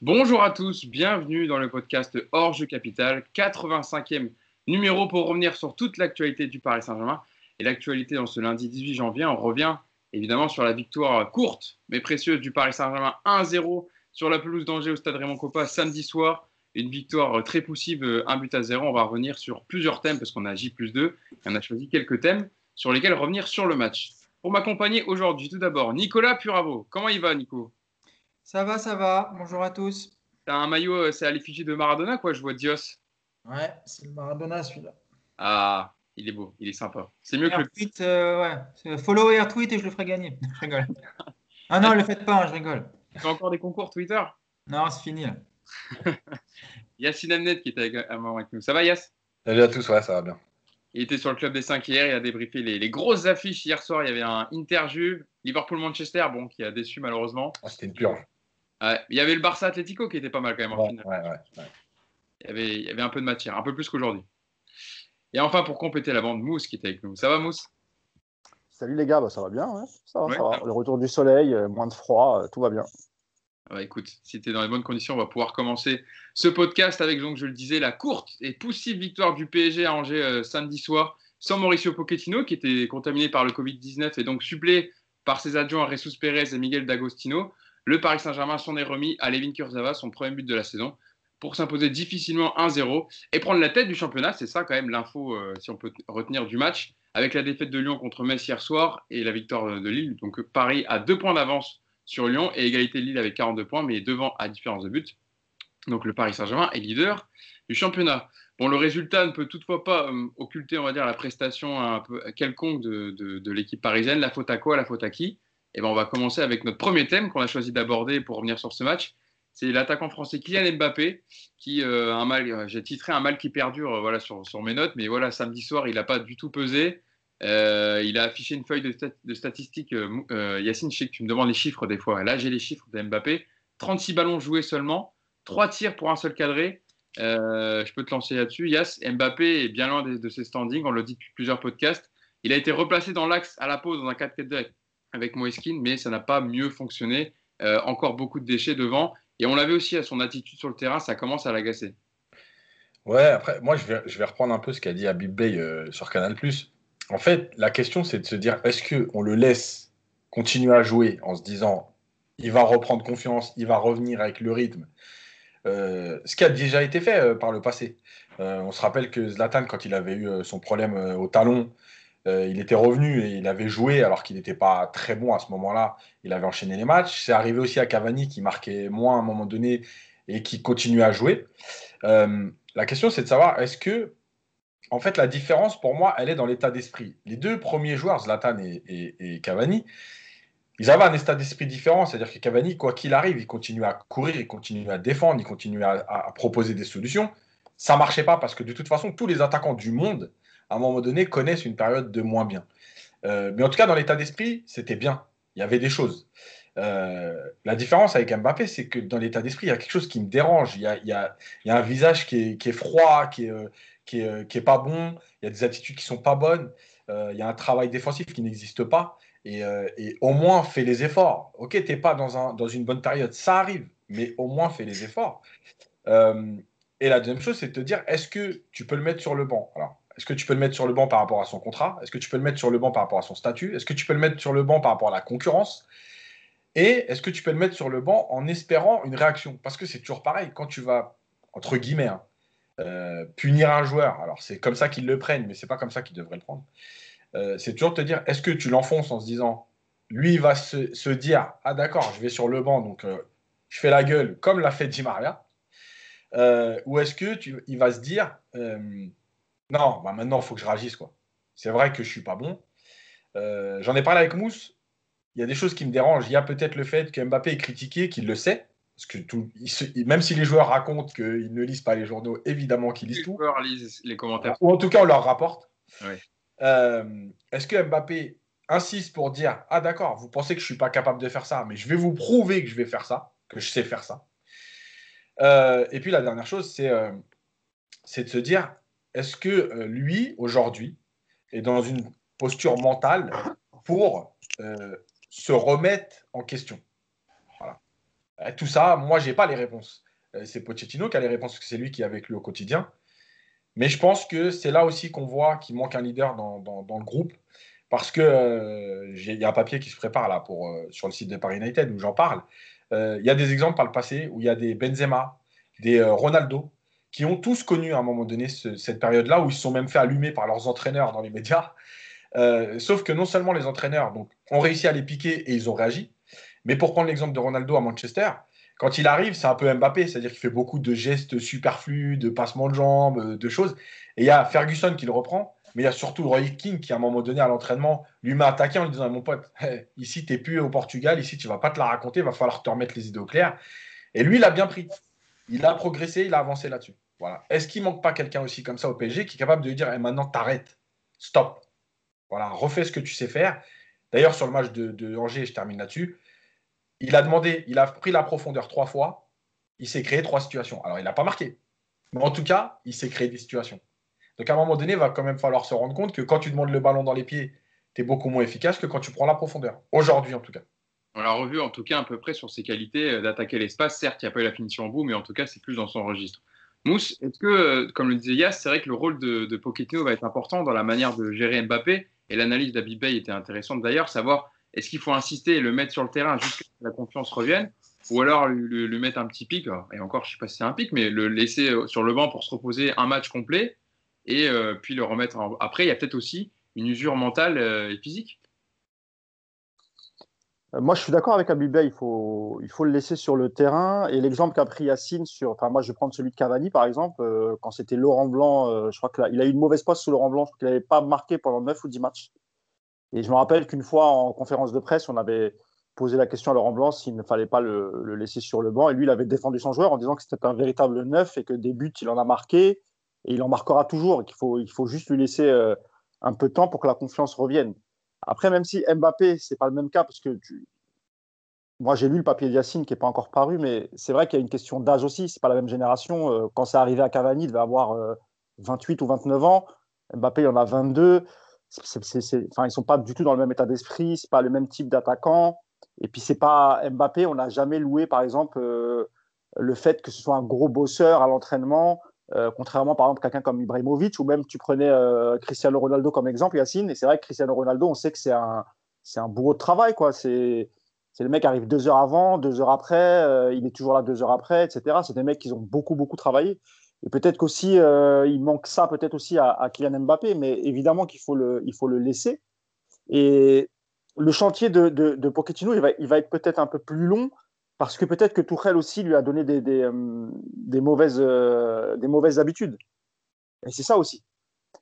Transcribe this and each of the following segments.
Bonjour à tous, bienvenue dans le podcast Hors Jeu Capital, 85e numéro pour revenir sur toute l'actualité du Paris Saint-Germain. Et l'actualité dans ce lundi 18 janvier, on revient évidemment sur la victoire courte mais précieuse du Paris Saint-Germain 1-0 sur la pelouse d'Angers au stade Raymond Coppa samedi soir. Une victoire très poussive, un but à zéro. On va revenir sur plusieurs thèmes parce qu'on a J plus 2 et on a choisi quelques thèmes sur lesquels revenir sur le match. Pour m'accompagner aujourd'hui, tout d'abord, Nicolas Puravo. Comment il va, Nico? Ça va, ça va. Bonjour à tous. T'as un maillot, euh, c'est à l'effigie de Maradona, quoi, je vois Dios. Ouais, c'est le Maradona celui-là. Ah, il est beau, il est sympa. C'est mieux que le. Tweet, euh, ouais. Follow et retweet et je le ferai gagner. Je rigole. Ah non, ne le faites pas, hein, je rigole. Tu as encore des concours Twitter? Non, c'est fini là. Yacine Amnet qui était avec, avec nous. Ça va, Yass Salut à tous, ouais, ça va bien. Il était sur le club des 5 hier, il a débriefé les, les grosses affiches hier soir. Il y avait un Interju, Liverpool-Manchester, bon, qui a déçu malheureusement. Ah, C'était une purge. Ouais, il y avait le Barça Atlético qui était pas mal quand même en Ouais, finale. ouais, ouais, ouais. Il, y avait, il y avait un peu de matière, un peu plus qu'aujourd'hui. Et enfin, pour compléter la bande, Mousse qui était avec nous. Ça va, Mousse? Salut les gars, bah, ça va bien, ouais. ça va, Ouais. ça va. Le retour du soleil, euh, moins de froid, euh, tout va bien. Ah bah, écoute, si tu es dans les bonnes conditions, on va pouvoir commencer ce podcast avec, donc, je le disais, la courte et poussive victoire du PSG à Angers euh, samedi soir, sans Mauricio Pochettino, qui était contaminé par le Covid-19 et donc supplé par ses adjoints Jesus Pérez et Miguel D'Agostino. Le Paris Saint-Germain s'en est remis à Levin Kurzawa, son premier but de la saison, pour s'imposer difficilement 1-0 et prendre la tête du championnat. C'est ça quand même l'info, euh, si on peut retenir du match, avec la défaite de Lyon contre Metz hier soir et la victoire de Lille. Donc Paris a deux points d'avance sur Lyon et égalité de Lille avec 42 points, mais devant à différence de but. Donc le Paris Saint-Germain est leader du championnat. Bon, le résultat ne peut toutefois pas euh, occulter, on va dire, la prestation un peu quelconque de- de l'équipe parisienne. La faute à quoi? La faute à qui? Eh ben, on va commencer avec notre premier thème qu'on a choisi d'aborder pour revenir sur ce match. C'est l'attaquant français Kylian Mbappé, qui euh, un mal, euh, j'ai titré un mal qui perdure, euh, voilà sur, mes notes, mais voilà samedi soir il n'a pas du tout pesé. Euh, il a affiché une feuille de, stat- de statistiques. Yacine, je sais que tu me demandes les chiffres des fois. Là, j'ai les chiffres de Mbappé. 36 ballons joués seulement, 3 tirs pour un seul cadré. Je peux te lancer là-dessus. Yass, Mbappé est bien loin de, ses standings. On le dit depuis plusieurs podcasts. Il a été replacé dans l'axe à la pause dans un 4-4-2 avec, avec Moeskin, mais ça n'a pas mieux fonctionné. Euh, encore beaucoup de déchets devant. Et on l'avait aussi à son attitude sur le terrain, ça commence à l'agacer. Ouais, après, moi, je vais, reprendre un peu ce qu'a dit Habib Bey euh, sur Canal+. En fait, la question, c'est de se dire, est-ce qu'on le laisse continuer à jouer en se disant, il va reprendre confiance, il va revenir avec le rythme? Euh, Ce qui a déjà été fait par le passé. On se rappelle que Zlatan, quand il avait eu son problème au talon, euh, il était revenu et il avait joué alors qu'il n'était pas très bon à ce moment-là. Il avait enchaîné les matchs. C'est arrivé aussi à Cavani qui marquait moins à un moment donné et qui continuait à jouer. Euh, la question, c'est de savoir est-ce que, en fait, la différence pour moi, elle est dans l'état d'esprit. Les deux premiers joueurs, Zlatan et, Cavani, ils avaient un état d'esprit différent. C'est-à-dire que Cavani, quoi qu'il arrive, il continue à courir, il continue à défendre, il continue à, proposer des solutions. Ça marchait pas parce que de toute façon, tous les attaquants du monde, à un moment donné, connaissent une période de moins bien. Euh, mais en tout cas, dans l'état d'esprit, c'était bien. Il y avait des choses. Euh, la différence avec Mbappé, c'est que dans l'état d'esprit, il y a quelque chose qui me dérange. Il y a, un visage qui est, froid, euh, qui, est, pas bon. Il y a des attitudes qui sont pas bonnes. Il y a un travail défensif qui n'existe pas. Et, au moins, fais les efforts. Ok, tu n'es pas dans, un, dans une bonne période. Ça arrive, mais au moins, fais les efforts. Et la deuxième chose, c'est de te dire, est-ce que tu peux le mettre sur le banc? Est-ce que tu peux le mettre sur le banc par rapport à son contrat? Est-ce que tu peux le mettre sur le banc par rapport à son statut? Est-ce que tu peux le mettre sur le banc par rapport à la concurrence? Et est-ce que tu peux le mettre sur le banc en espérant une réaction? Parce que c'est toujours pareil, quand tu vas, entre guillemets, hein, euh, punir un joueur, alors c'est comme ça qu'ils le prennent, mais c'est pas comme ça qu'ils devraient le prendre. Euh, c'est toujours te dire, est-ce que tu l'enfonces en se disant, lui, il va se, dire, ah d'accord, je vais sur le banc, donc euh, je fais la gueule, comme l'a fait Di Maria, ou est-ce que va se dire, non, bah maintenant, il faut que je réagisse, quoi. C'est vrai que je suis pas bon. Euh, J'en ai parlé avec Mousse. Il y a des choses qui me dérangent. Il y a peut-être le fait que Mbappé est critiqué, qu'il le sait. Parce que tout, il se- même si les joueurs racontent qu'ils ne lisent pas les journaux, évidemment qu'ils Les lisent tout. joueurs lisent les commentaires. Ou en tout cas, on leur rapporte. Euh, Est-ce que Mbappé insiste pour dire Ah, d'accord, vous pensez que je ne suis pas capable de faire ça, mais je vais vous prouver que je vais faire ça, que je sais faire ça Euh, Et puis la dernière chose, c'est euh, c'est de se dire Est-ce que euh, lui, aujourd'hui, est dans une posture mentale pour euh, se remettre en question? Voilà. Euh, Tout ça, moi, j'ai pas les réponses. Euh, C'est Pochettino qui a les réponses, parce que c'est lui qui est avec lui au quotidien. Mais je pense que c'est là aussi qu'on voit qu'il manque un leader dans, dans- le groupe. Parce que il y a un papier qui se prépare là pour, sur le site de Paris United où j'en parle. Il y a des exemples par le passé où il y a des Benzema, des Ronaldo, qui ont tous connu à un moment donné ce- cette période-là où ils se sont même fait allumer par leurs entraîneurs dans les médias. Euh, sauf que non seulement les entraîneurs ont réussi à les piquer et ils ont réagi, mais pour prendre l'exemple de Ronaldo à Manchester, quand il arrive, c'est un peu Mbappé, c'est-à-dire qu'il fait beaucoup de gestes superflus, de passements de jambes, euh, de choses. Et il y a Ferguson qui le reprend, mais il y a surtout Roy King qui, à un moment donné, à l'entraînement, lui m'a attaqué en lui disant Mon pote, ici, tu n'es plus au Portugal, ici, tu vas pas te la raconter, il va falloir te remettre les idées au clair. Et lui, il a bien pris. Il a progressé, il a avancé là-dessus. Voilà. Est-ce qu'il manque pas quelqu'un aussi comme ça au PSG qui est capable de dire Eh, maintenant, t'arrêtes, stop. Voilà, refais ce que tu sais faire. D'ailleurs, sur le match de, de Angers, je termine là-dessus, il a demandé, il a pris la profondeur trois fois, il s'est créé trois situations. Alors, il n'a pas marqué, mais en tout cas, il s'est créé des situations. Donc, à un moment donné, il va quand même falloir se rendre compte que quand tu demandes le ballon dans les pieds, tu es beaucoup moins efficace que quand tu prends la profondeur. Aujourd'hui, en tout cas. On l'a revu en tout cas à peu près sur ses qualités euh, d'attaquer l'espace. Certes, il n'y a pas eu la finition au bout, mais en tout cas, c'est plus dans son registre. Mousse, est-ce que, euh, comme le disait Yas, c'est vrai que le rôle de, de va être important dans la manière de gérer Mbappé? Et l'analyse d'Abib Bey était intéressante d'ailleurs, savoir est-ce qu'il faut insister et le mettre sur le terrain jusqu'à ce que la confiance revienne? Ou alors lui, mettre un petit pic, et encore je ne sais pas si c'est un pic, mais le laisser euh, sur le banc pour se reposer un match complet et euh, puis le remettre en- après. Il y a peut-être aussi une usure mentale euh, et physique. Euh, Moi, je suis d'accord avec Abibé, il faut, il faut le laisser sur le terrain. Et l'exemple qu'a pris Yacine sur. Enfin, moi, je vais prendre celui de Cavani, par exemple. euh, quand c'était Laurent Blanc, euh, je crois qu'il a eu une mauvaise passe sous Laurent Blanc, je crois qu'il n'avait pas marqué pendant 9 ou 10 matchs. Et je me rappelle qu'une fois, en conférence de presse, on avait posé la question à Laurent Blanc s'il ne fallait pas le, laisser sur le banc. Et lui, il avait défendu son joueur en disant que c'était un véritable neuf et que des buts, il en a marqué. Et il en marquera toujours. Et qu'il faut, il faut juste lui laisser un peu de temps pour que la confiance revienne. Après, même si Mbappé, c'est pas le même cas, parce que moi, j'ai lu le papier de Yacine qui n'est pas encore paru, mais c'est vrai qu'il y a une question d'âge aussi. C'est pas la même génération. Euh, Quand c'est arrivé à Cavani, il devait avoir euh, 28 ou 29 ans. Mbappé, il en a 22. C'est- c'est- c'est- Enfin, ils sont pas du tout dans le même état d'esprit. C'est pas le même type d'attaquant. Et puis, c'est pas Mbappé. On n'a jamais loué, par exemple, euh, le fait que ce soit un gros bosseur à l'entraînement. Euh, contrairement, par exemple, quelqu'un comme Ibrahimovic, ou même tu prenais euh, Cristiano Ronaldo comme exemple, Yacine. Et c'est vrai que Cristiano Ronaldo, on sait que c'est un, c'est un bourreau de travail, quoi. C'est c'est le mec qui arrive deux heures avant, deux heures après, euh, il est toujours là deux heures après, etc. C'est des mecs qui ont beaucoup, beaucoup travaillé. Et peut-être qu'aussi, il manque ça peut-être aussi à, à Kylian Mbappé, mais évidemment qu'il faut le, il faut le laisser. Et le chantier de, de, de Pochettino, il va, il va être peut-être un peu plus long, parce que peut-être que Tourelle aussi lui a donné des, des, euh, des mauvaises, euh, des mauvaises habitudes. Et c'est ça aussi.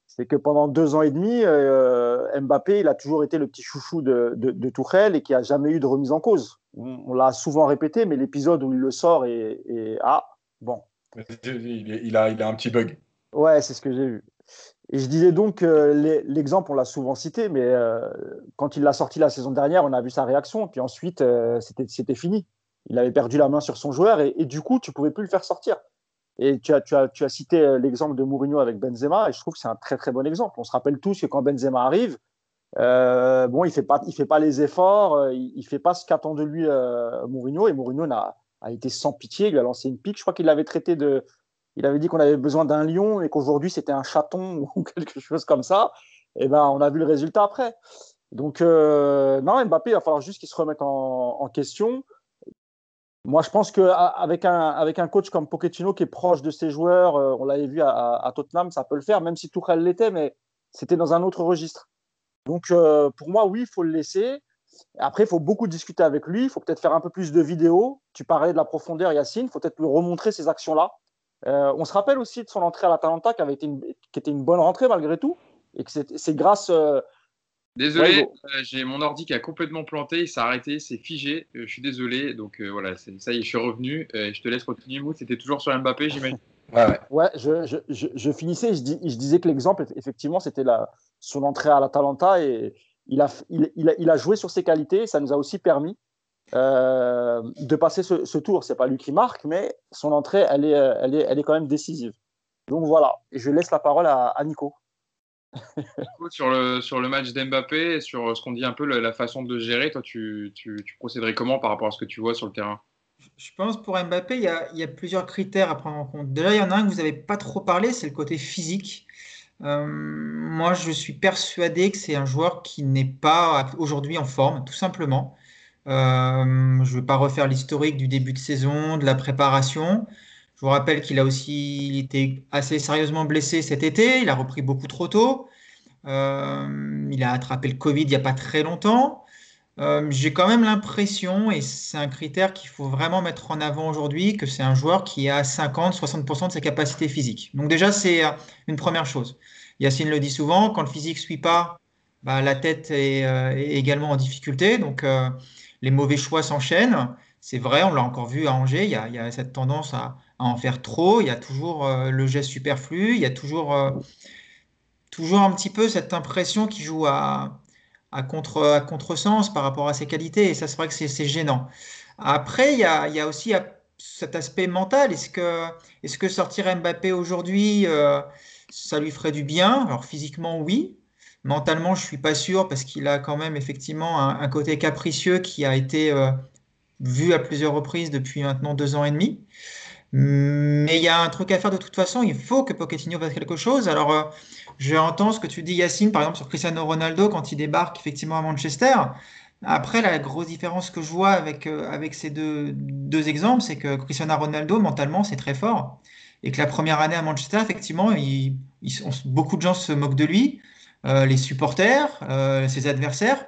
C'est que pendant deux ans et demi, euh, Mbappé, il a toujours été le petit chouchou de, de, de Tourelle et qui a jamais eu de remise en cause. On, on l'a souvent répété, mais l'épisode où il le sort et, et ah bon, Il, a, il a un petit bug. ouais, c'est ce que j'ai vu. Et je disais donc, euh, l'exemple, on l'a souvent cité, mais euh, quand il l'a sorti la saison dernière, on a vu sa réaction. Puis ensuite, euh, c'était fini. Il avait perdu la main sur son joueur et, du coup, tu pouvais plus le faire sortir. Et tu as, tu as, tu as cité euh, l'exemple de Mourinho avec Benzema, et je trouve que c'est un très très bon exemple. On se rappelle tous que quand Benzema arrive, euh, bon, il fait fait pas les efforts, euh, il, il fait pas ce qu'attend de lui Mourinho, et Mourinho n'a a été sans pitié, il lui a lancé une pique. Je crois qu'il l'avait traité de, il avait dit qu'on avait besoin d'un lion et qu'aujourd'hui c'était un chaton ou quelque chose comme ça. Et ben, on a vu le résultat après. Donc non, Mbappé, il va falloir juste qu'il se remette en question. Moi, je pense qu'avec un, avec un coach comme Pochettino qui est proche de ses joueurs, euh, on l'avait vu à, Tottenham, ça peut le faire, même si Tuchel l'était, mais c'était dans un autre registre. Donc, euh, pour moi, oui, il faut le laisser. Après, il faut beaucoup discuter avec lui. Il faut peut-être faire un peu plus de vidéos. Tu parlais de la profondeur, Yacine. Il faut peut-être lui remontrer ces actions-là. Euh, on se rappelle aussi de son entrée à l'Atalanta qui, qui était une bonne rentrée malgré tout. Et que c'est grâce. Désolé, ouais, euh, j'ai mon ordi qui a complètement planté. Il s'est arrêté, c'est figé. Euh, je suis désolé. Donc voilà, ça y est, je suis revenu. je te laisse continuer, Mou. C'était toujours sur Mbappé, j'imagine. Ouais, ouais. ouais je, je, je, je, finissais. Je, dis, je disais que l'exemple, effectivement, c'était son entrée à l'Atalanta et il a, il, il, a, il a joué sur ses qualités. Ça nous a aussi permis euh, de passer ce, ce tour. C'est pas lui qui marque, mais son entrée, elle est, elle est, elle est quand même décisive. Donc voilà. Et je laisse la parole à, à Nico. Sur, le, sur le match d'Mbappé, sur ce qu'on dit un peu la, façon de gérer, toi, tu, tu, tu, procéderais comment par rapport à ce que tu vois sur le terrain? Je pense pour Mbappé, il y, a, il y, a, plusieurs critères à prendre en compte. Déjà, il y en a un que vous n'avez pas trop parlé, c'est le côté physique. Euh, moi, je suis persuadé que c'est un joueur qui n'est pas aujourd'hui en forme, tout simplement. Euh, je ne vais pas refaire l'historique du début de saison, de la préparation. Je vous rappelle qu'il a aussi été assez sérieusement blessé cet été. Il a repris beaucoup trop tôt. Euh, il a attrapé le Covid il n'y a pas très longtemps. Euh, j'ai quand même l'impression, et c'est un critère qu'il faut vraiment mettre en avant aujourd'hui, que c'est un joueur qui a 50-60% de ses capacités physiques. Donc déjà, c'est euh, une première chose. Yacine le dit souvent, quand le physique ne suit pas, bah, la tête est, également en difficulté. Donc les mauvais choix s'enchaînent. C'est vrai, on l'a encore vu à Angers, il y a cette tendance à, à, en faire trop, il y a toujours euh, le geste superflu, il y a toujours, toujours un petit peu cette impression qu'il joue à contre, à contresens par rapport à ses qualités. Et ça, c'est vrai que c'est gênant. Après, il y a, aussi cet aspect mental. Est-ce que, sortir Mbappé aujourd'hui, euh, ça lui ferait du bien? Alors physiquement, oui. Mentalement, je ne suis pas sûr parce qu'il a quand même effectivement un, côté capricieux qui a été euh, vu à plusieurs reprises depuis maintenant deux ans et demi. Mais il y a un truc à faire de toute façon. Il faut que Pochettino fasse quelque chose. Alors, euh, je entends ce que tu dis, Yacine, par exemple, sur Cristiano Ronaldo quand il débarque effectivement à Manchester. Après, la grosse différence que je vois avec, euh, avec ces deux, deux exemples, c'est que Cristiano Ronaldo, mentalement, c'est très fort. Et que la première année à Manchester, effectivement, beaucoup de gens se moquent de lui, euh, les supporters, ses adversaires.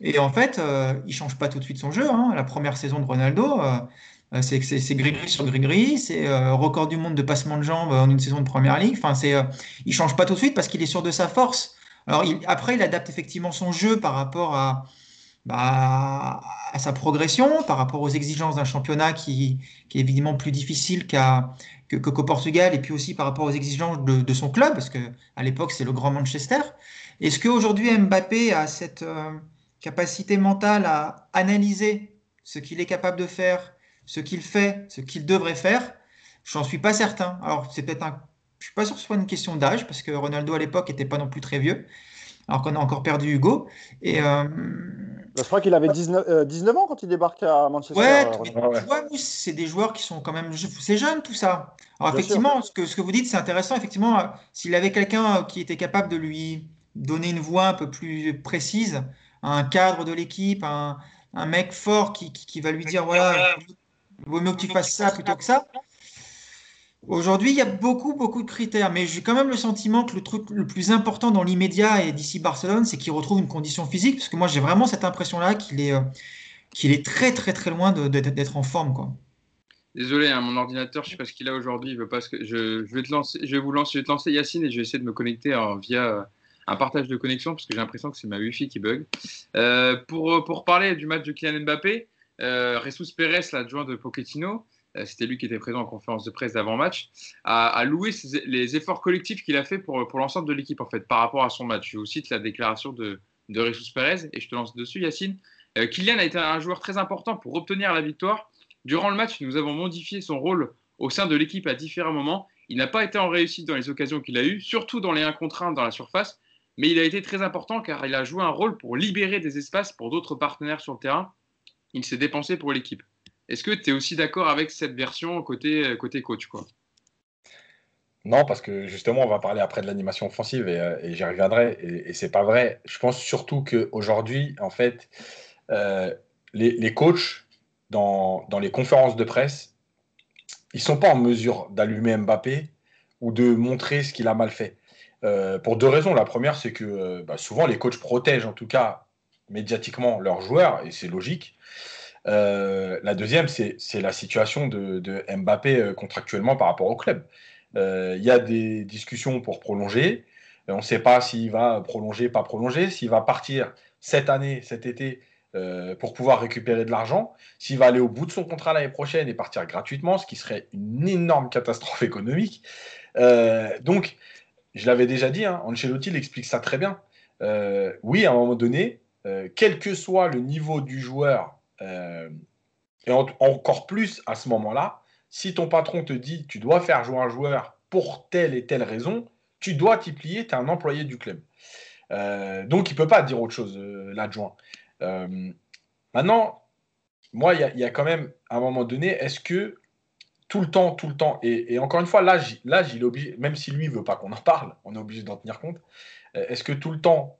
Et en fait, il change pas tout de suite son jeu. Hein. La première saison de Ronaldo, c'est gris-gris sur gris-gris, c'est euh, record du monde de passement de jambes en une saison de première ligue. Enfin, c'est, euh, il change pas tout de suite parce qu'il est sûr de sa force. Alors après, il adapte effectivement son jeu par rapport à, bah, à sa progression, par rapport aux exigences d'un championnat qui, est évidemment plus difficile qu'au Portugal, et puis aussi par rapport aux exigences de, son club, parce que à l'époque c'est le grand Manchester. Est-ce qu'aujourd'hui Mbappé a cette euh, capacité mentale à analyser ce qu'il est capable de faire, ce qu'il fait, ce qu'il devrait faire, j'en suis pas certain. Alors, c'est peut-être un. Je suis pas sûr que ce soit une question d'âge, parce que Ronaldo à l'époque n'était pas non plus très vieux, alors qu'on a encore perdu Hugo. Et. Euh... Je crois qu'il avait 19, euh, 19, ans quand il débarque à Manchester. Ouais, euh, tu, ouais. vois, c'est des joueurs qui sont quand même. C'est jeune tout ça. Alors, Bien effectivement, ce que, ce que vous dites, c'est intéressant. Effectivement, euh, s'il avait quelqu'un qui était capable de lui donner une voix un peu plus précise, un cadre de l'équipe, un, un, mec fort qui, qui, qui va lui dire voilà, il vaut mieux que tu fasses ça plutôt que ça. Aujourd'hui, il y a beaucoup, beaucoup de critères, mais j'ai quand même le sentiment que le truc le plus important dans l'immédiat et d'ici Barcelone, c'est qu'il retrouve une condition physique, parce que moi j'ai vraiment cette impression-là qu'il est, euh, qu'il est très, très, très loin d'être en forme. Quoi. Désolé, hein, mon ordinateur, je ne sais pas ce qu'il a aujourd'hui. Je, vais te lancer, je je vais te lancer Yacine et je vais essayer de me connecter alors, via un partage de connexion parce que j'ai l'impression que c'est ma Wi-Fi qui bug. Euh, pour, pour parler du match de Kylian Mbappé, euh, Ressus Pérez, l'adjoint de Pochettino, euh, c'était lui qui était présent en conférence de presse d'avant-match, a, a, loué les efforts collectifs qu'il a fait pour, pour l'ensemble de l'équipe en fait par rapport à son match. Je vous cite la déclaration de, de Ressus Pérez et je te lance dessus, Yacine. Euh, Kylian a été un joueur très important pour obtenir la victoire. Durant le match, nous avons modifié son rôle au sein de l'équipe à différents moments. Il n'a pas été en réussite dans les occasions qu'il a eues, surtout dans les 1 contre 1 dans la surface, mais il a été très important car il a joué un rôle pour libérer des espaces pour d'autres partenaires sur le terrain il s'est dépensé pour l'équipe. Est-ce que tu es aussi d'accord avec cette version côté, côté coach quoi? Non, parce que justement, on va parler après de l'animation offensive et, et j'y reviendrai. Et, et c'est pas vrai. Je pense surtout qu'aujourd'hui, en fait, euh, les, les, coachs, dans, dans, les conférences de presse, ils sont pas en mesure d'allumer Mbappé ou de montrer ce qu'il a mal fait. Euh, pour deux raisons. La première, c'est que euh, bah, souvent les coachs protègent, en tout cas médiatiquement, leurs joueurs, et c'est logique. Euh, la deuxième, c'est la situation de, Mbappé euh, contractuellement par rapport au club. Euh, il y a des discussions pour prolonger. On ne sait pas s'il va prolonger, pas prolonger, s'il va partir cette année, cet été, pour pouvoir récupérer de l'argent, s'il va aller au bout de son contrat l'année prochaine et partir gratuitement, ce qui serait une énorme catastrophe économique. Donc, je l'avais déjà dit, hein, Ancelotti l'explique ça très bien. Oui, à un moment donné, quel que soit le niveau du joueur euh, et en, encore plus à ce moment-là, si ton patron te dit tu dois faire jouer un joueur pour telle et telle raison, tu dois t'y plier, tu es un employé du club. Euh, donc il ne peut pas dire autre chose, euh, l'adjoint. Euh, maintenant, moi, il y, a quand même, à un moment donné, est-ce que tout le temps, tout le temps, et, encore une fois, là, là obligé, même si lui ne veut pas qu'on en parle, on est obligé d'en tenir compte, euh, est-ce que tout le temps, euh,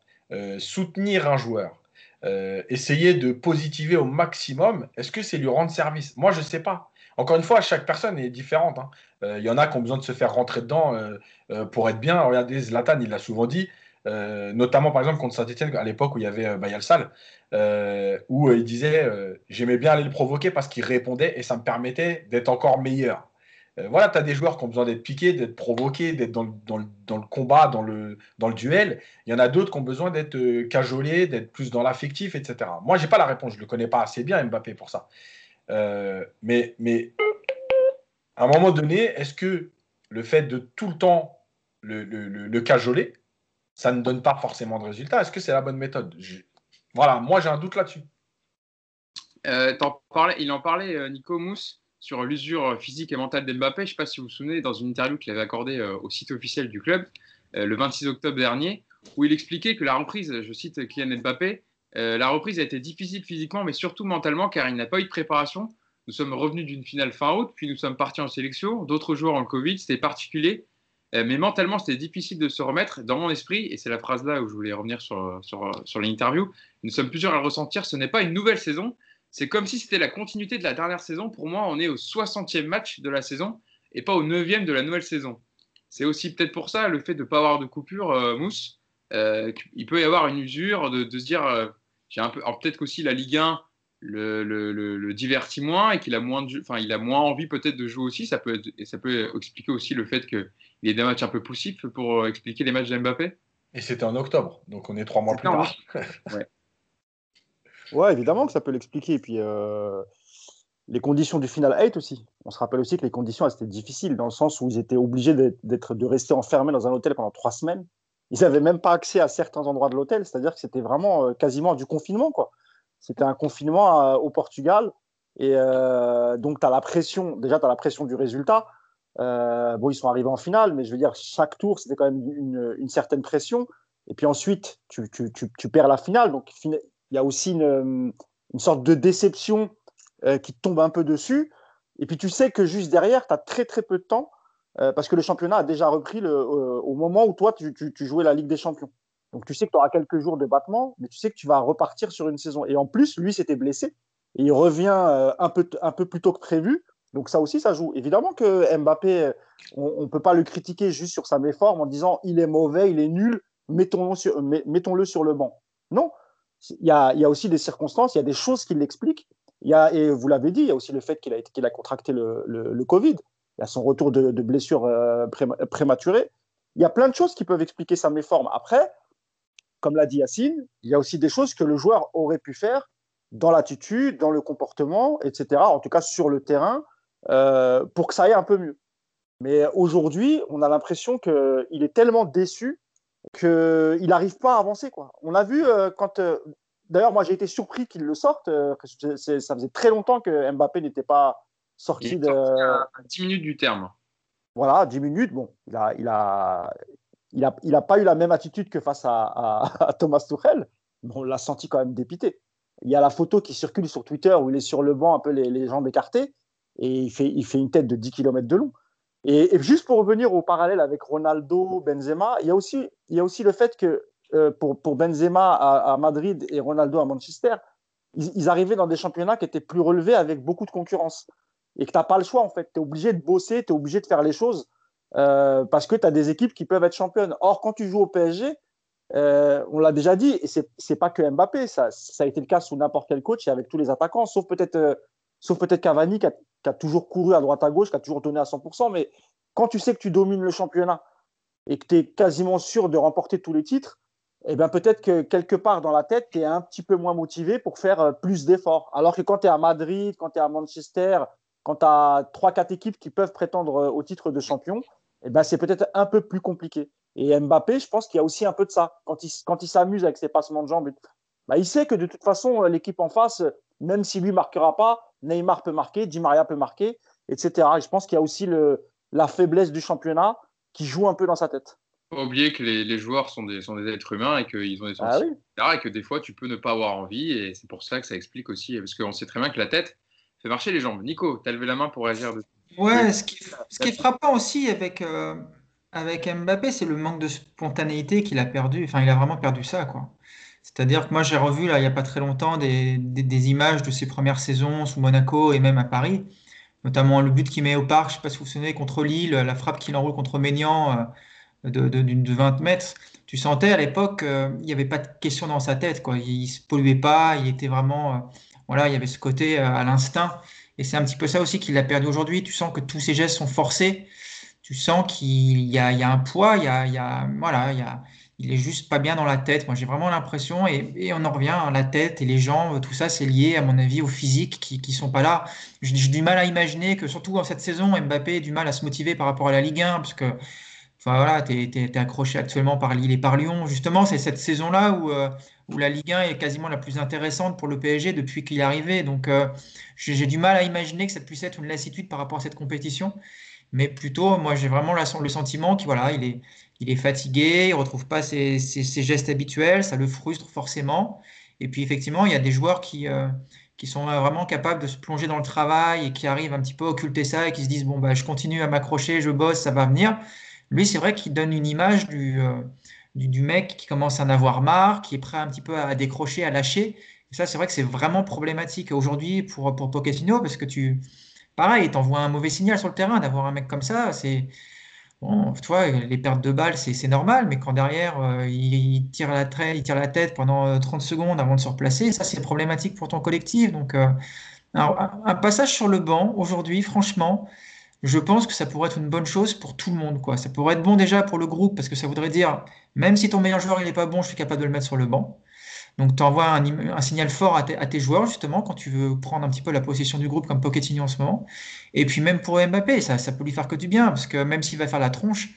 soutenir un joueur, euh, essayer de positiver au maximum, est-ce que c'est lui rendre service? Moi, je ne sais pas. Encore une fois, chaque personne est différente. Hein. Il y en a qui ont besoin de se faire rentrer dedans pour être bien. Regardez, Zlatan, il l'a souvent dit, notamment par exemple contre Saint-Etienne à l'époque où il y avait Bayal Sal, où il disait J'aimais bien aller le provoquer parce qu'il répondait et ça me permettait d'être encore meilleur. Euh, voilà, tu as des joueurs qui ont besoin d'être piqués, d'être provoqués, d'être dans, le combat, dans le, dans le duel. Il y en a d'autres qui ont besoin d'être euh, cajolés, d'être plus dans l'affectif, etc. Moi, je n'ai pas la réponse. Je ne le connais pas assez bien, Mbappé, pour ça. Euh, mais, mais à un moment donné, est-ce que le fait de tout le temps le, cajoler, ça ne donne pas forcément de résultat Est-ce que c'est la bonne méthode? Voilà, moi, j'ai un doute là-dessus. il en parlait, Nico Mousse sur l'usure physique et mentale d'Mbappé. Je ne sais pas si vous vous souvenez, dans une interview qu'il avait accordée euh, au site officiel du club euh, le 26 octobre dernier, où il expliquait que la reprise, je cite Kylian Mbappé, euh, la reprise a été difficile physiquement, mais surtout mentalement, car il n'a pas eu de préparation. Nous sommes revenus d'une finale fin août, puis nous sommes partis en sélection. D'autres joueurs ont le Covid, c'était particulier. mais mentalement, c'était difficile de se remettre. Dans mon esprit, et c'est la phrase là où je voulais revenir sur, sur, sur l'interview, nous sommes plusieurs à le ressentir, ce n'est pas une nouvelle saison, c'est comme si c'était la continuité de la dernière saison. Pour moi, on est au 60e match de la saison et pas au 9e de la nouvelle saison. C'est aussi peut-être pour ça le fait de ne pas avoir de coupure, euh, Mousse. Euh, il peut y avoir une usure de, se dire euh, j'ai un peu. peut-être qu'aussi la Ligue 1 le, divertit moins et qu'il a moins enfin il a moins envie peut-être de jouer aussi. Ça peut et ça peut expliquer aussi le fait qu'il y ait des matchs un peu poussifs pour expliquer les matchs d'Mbappé. Et c'était en octobre, donc on est trois mois plus tard. ouais. Ouais, évidemment que ça peut l'expliquer. Et puis, euh, les conditions du final 8 aussi. On se rappelle aussi que les conditions, étaient difficiles, dans le sens où ils étaient obligés de rester enfermés dans un hôtel pendant trois semaines. Ils n'avaient même pas accès à certains endroits de l'hôtel, c'est-à-dire que c'était vraiment euh, quasiment du confinement. quoi. C'était un confinement euh, au Portugal. Et donc, tu as la pression, déjà, tu as la pression du résultat. bon, ils sont arrivés en finale, mais je veux dire, chaque tour, c'était quand même une, certaine pression. Et puis ensuite, tu, perds la finale. Donc, il y a aussi une, sorte de déception euh, qui tombe un peu dessus. Et puis tu sais que juste derrière, tu as très très peu de temps euh, parce que le championnat a déjà repris le, euh, au moment où toi, tu, jouais la Ligue des Champions. Donc tu sais que tu auras quelques jours de battement, mais tu sais que tu vas repartir sur une saison. Et en plus, lui s'était blessé et il revient un, peu, un peu plus tôt que prévu. Donc ça aussi, ça joue. Évidemment que Mbappé, on ne peut pas le critiquer juste sur sa méforme en disant il est mauvais, il est nul, mettons sur le banc. Non, il y, a, aussi des circonstances, il y a des choses qui l'expliquent. Et vous l'avez dit, il y a aussi le fait qu'il a, contracté le, Covid. Il y a son retour de, de blessure euh, prématurée. Il y a plein de choses qui peuvent expliquer sa méforme. Après, comme l'a dit Yacine, il y a aussi des choses que le joueur aurait pu faire dans l'attitude, dans le comportement, etc. En tout cas sur le terrain, euh, pour que ça aille un peu mieux. Mais aujourd'hui, on a l'impression qu'il est tellement déçu qu'il n'arrive pas à avancer. Quoi. On a vu euh, quand. Euh, d'ailleurs, moi, j'ai été surpris qu'il le sorte. Euh, ça faisait très longtemps que Mbappé n'était pas sorti de. À 10 minutes du terme. Voilà, 10 minutes. Bon, il n'a il a, il a, il a pas eu la même attitude que face à, Thomas Tuchel. Mais on l'a senti quand même dépité. Il y a la photo qui circule sur Twitter où il est sur le banc, un peu les, les jambes écartées, et il fait, il fait une tête de 10 km de long. Et, juste pour revenir au parallèle avec Ronaldo, Benzema, il y a aussi, le fait que euh, pour, Benzema à, Madrid et Ronaldo à Manchester, ils, arrivaient dans des championnats qui étaient plus relevés avec beaucoup de concurrence. Et que tu n'as pas le choix, en fait. Tu es obligé de bosser, tu es obligé de faire les choses euh, parce que tu as des équipes qui peuvent être championnes. Or, quand tu joues au PSG, euh, on l'a déjà dit, et c'est n'est pas que Mbappé, ça, a été le cas sous n'importe quel coach et avec tous les attaquants, sauf peut-être sauf peut-être Cavani qui a, toujours couru à droite à gauche, qui a toujours donné à 100%. Mais quand tu sais que tu domines le championnat et que tu es quasiment sûr de remporter tous les titres, eh bien peut-être que quelque part dans la tête, tu es un petit peu moins motivé pour faire euh, plus d'efforts. Alors que quand tu es à Madrid, quand tu es à Manchester, quand tu as 3-4 équipes qui peuvent prétendre euh, au titre de champion, eh ben c'est peut-être un peu plus compliqué. Et Mbappé, je pense qu'il y a aussi un peu de ça. Quand il, quand il s'amuse avec ses passements de jambes, bah, il sait que de toute façon, l'équipe en face, même si lui marquera pas, Neymar peut marquer, Di Maria peut marquer, etc. Et je pense qu'il y a aussi le, la faiblesse du championnat qui joue un peu dans sa tête. Pas oublier que les, joueurs sont des, sont des êtres humains et qu'ils ont des Ah sentiments, oui. etc., et que des fois, tu peux ne pas avoir envie. Et c'est pour ça que ça explique aussi. Parce qu'on sait très bien que la tête fait marcher les jambes. Nico, tu as levé la main pour réagir dessus. Ouais, ce qui, ce qui est frappant aussi avec, euh, avec Mbappé, c'est le manque de spontanéité qu'il a perdu. Enfin, il a vraiment perdu ça, quoi. C'est-à-dire que moi, j'ai revu, là, il n'y a pas très longtemps, des, des- images de ses premières saisons sous Monaco et même à Paris, notamment le but qu'il met au parc, je ne sais pas si vous vous souvenez, contre Lille, la frappe qu'il enroule contre Maignan euh, de, de, de 20 mètres. Tu sentais à l'époque, euh, il n'y avait pas de question dans sa tête, quoi. Il ne se polluait pas, il était vraiment, euh, voilà, il y avait ce côté à l'instinct. Et c'est un petit peu ça aussi qu'il a perdu aujourd'hui. Tu sens que tous ses gestes sont forcés. Tu sens qu'il y y a un poids, il y a, il y a- voilà, il y a, il est juste pas bien dans la tête. Moi, j'ai vraiment l'impression, et, on en revient, à la tête et les jambes, tout ça, c'est lié, à mon avis, au physique qui, qui sont pas là. J'ai du mal à imaginer que, surtout en cette saison, Mbappé ait du mal à se motiver par rapport à la Ligue 1, parce que, enfin voilà, t'es- t'es accroché actuellement par Lille et par Lyon. Justement, c'est cette saison-là où, euh, où la Ligue 1 est quasiment la plus intéressante pour le PSG depuis qu'il est arrivé. Donc, euh, j'ai du mal à imaginer que ça puisse être une lassitude par rapport à cette compétition. Mais plutôt, moi, j'ai vraiment le sentiment qu'il voilà, il est, il est fatigué, il retrouve pas ses, gestes habituels, ça le frustre forcément. Et puis, effectivement, il y a des joueurs qui, euh, sont vraiment capables de se plonger dans le travail et qui arrivent un petit peu à occulter ça et qui se disent, bon, bah, je continue à m'accrocher, je bosse, ça va venir. Lui, c'est vrai qu'il donne une image du, euh, du mec qui commence à en avoir marre, qui est prêt un petit peu à décrocher, à lâcher. Et ça, c'est vrai que c'est vraiment problématique aujourd'hui pour, pour Pochettino parce que tu, pareil, t'envoies un mauvais signal sur le terrain d'avoir un mec comme ça. C'est, bon, tu vois, les pertes de balles, c'est normal, mais quand derrière, euh, il, tire la tête, il tire la tête pendant euh, 30 secondes avant de se replacer, ça, c'est problématique pour ton collectif. Donc, euh, un passage sur le banc aujourd'hui, franchement, je pense que ça pourrait être une bonne chose pour tout le monde, quoi. Ça pourrait être bon déjà pour le groupe parce que ça voudrait dire, même si ton meilleur joueur il n'est pas bon, je suis capable de le mettre sur le banc. Donc, tu envoies un, signal fort à tes, joueurs, justement, quand tu veux prendre un petit peu la possession du groupe comme Pochettino en ce moment. Et puis, même pour Mbappé, ça, ça peut lui faire que du bien, parce que même s'il va faire la tronche,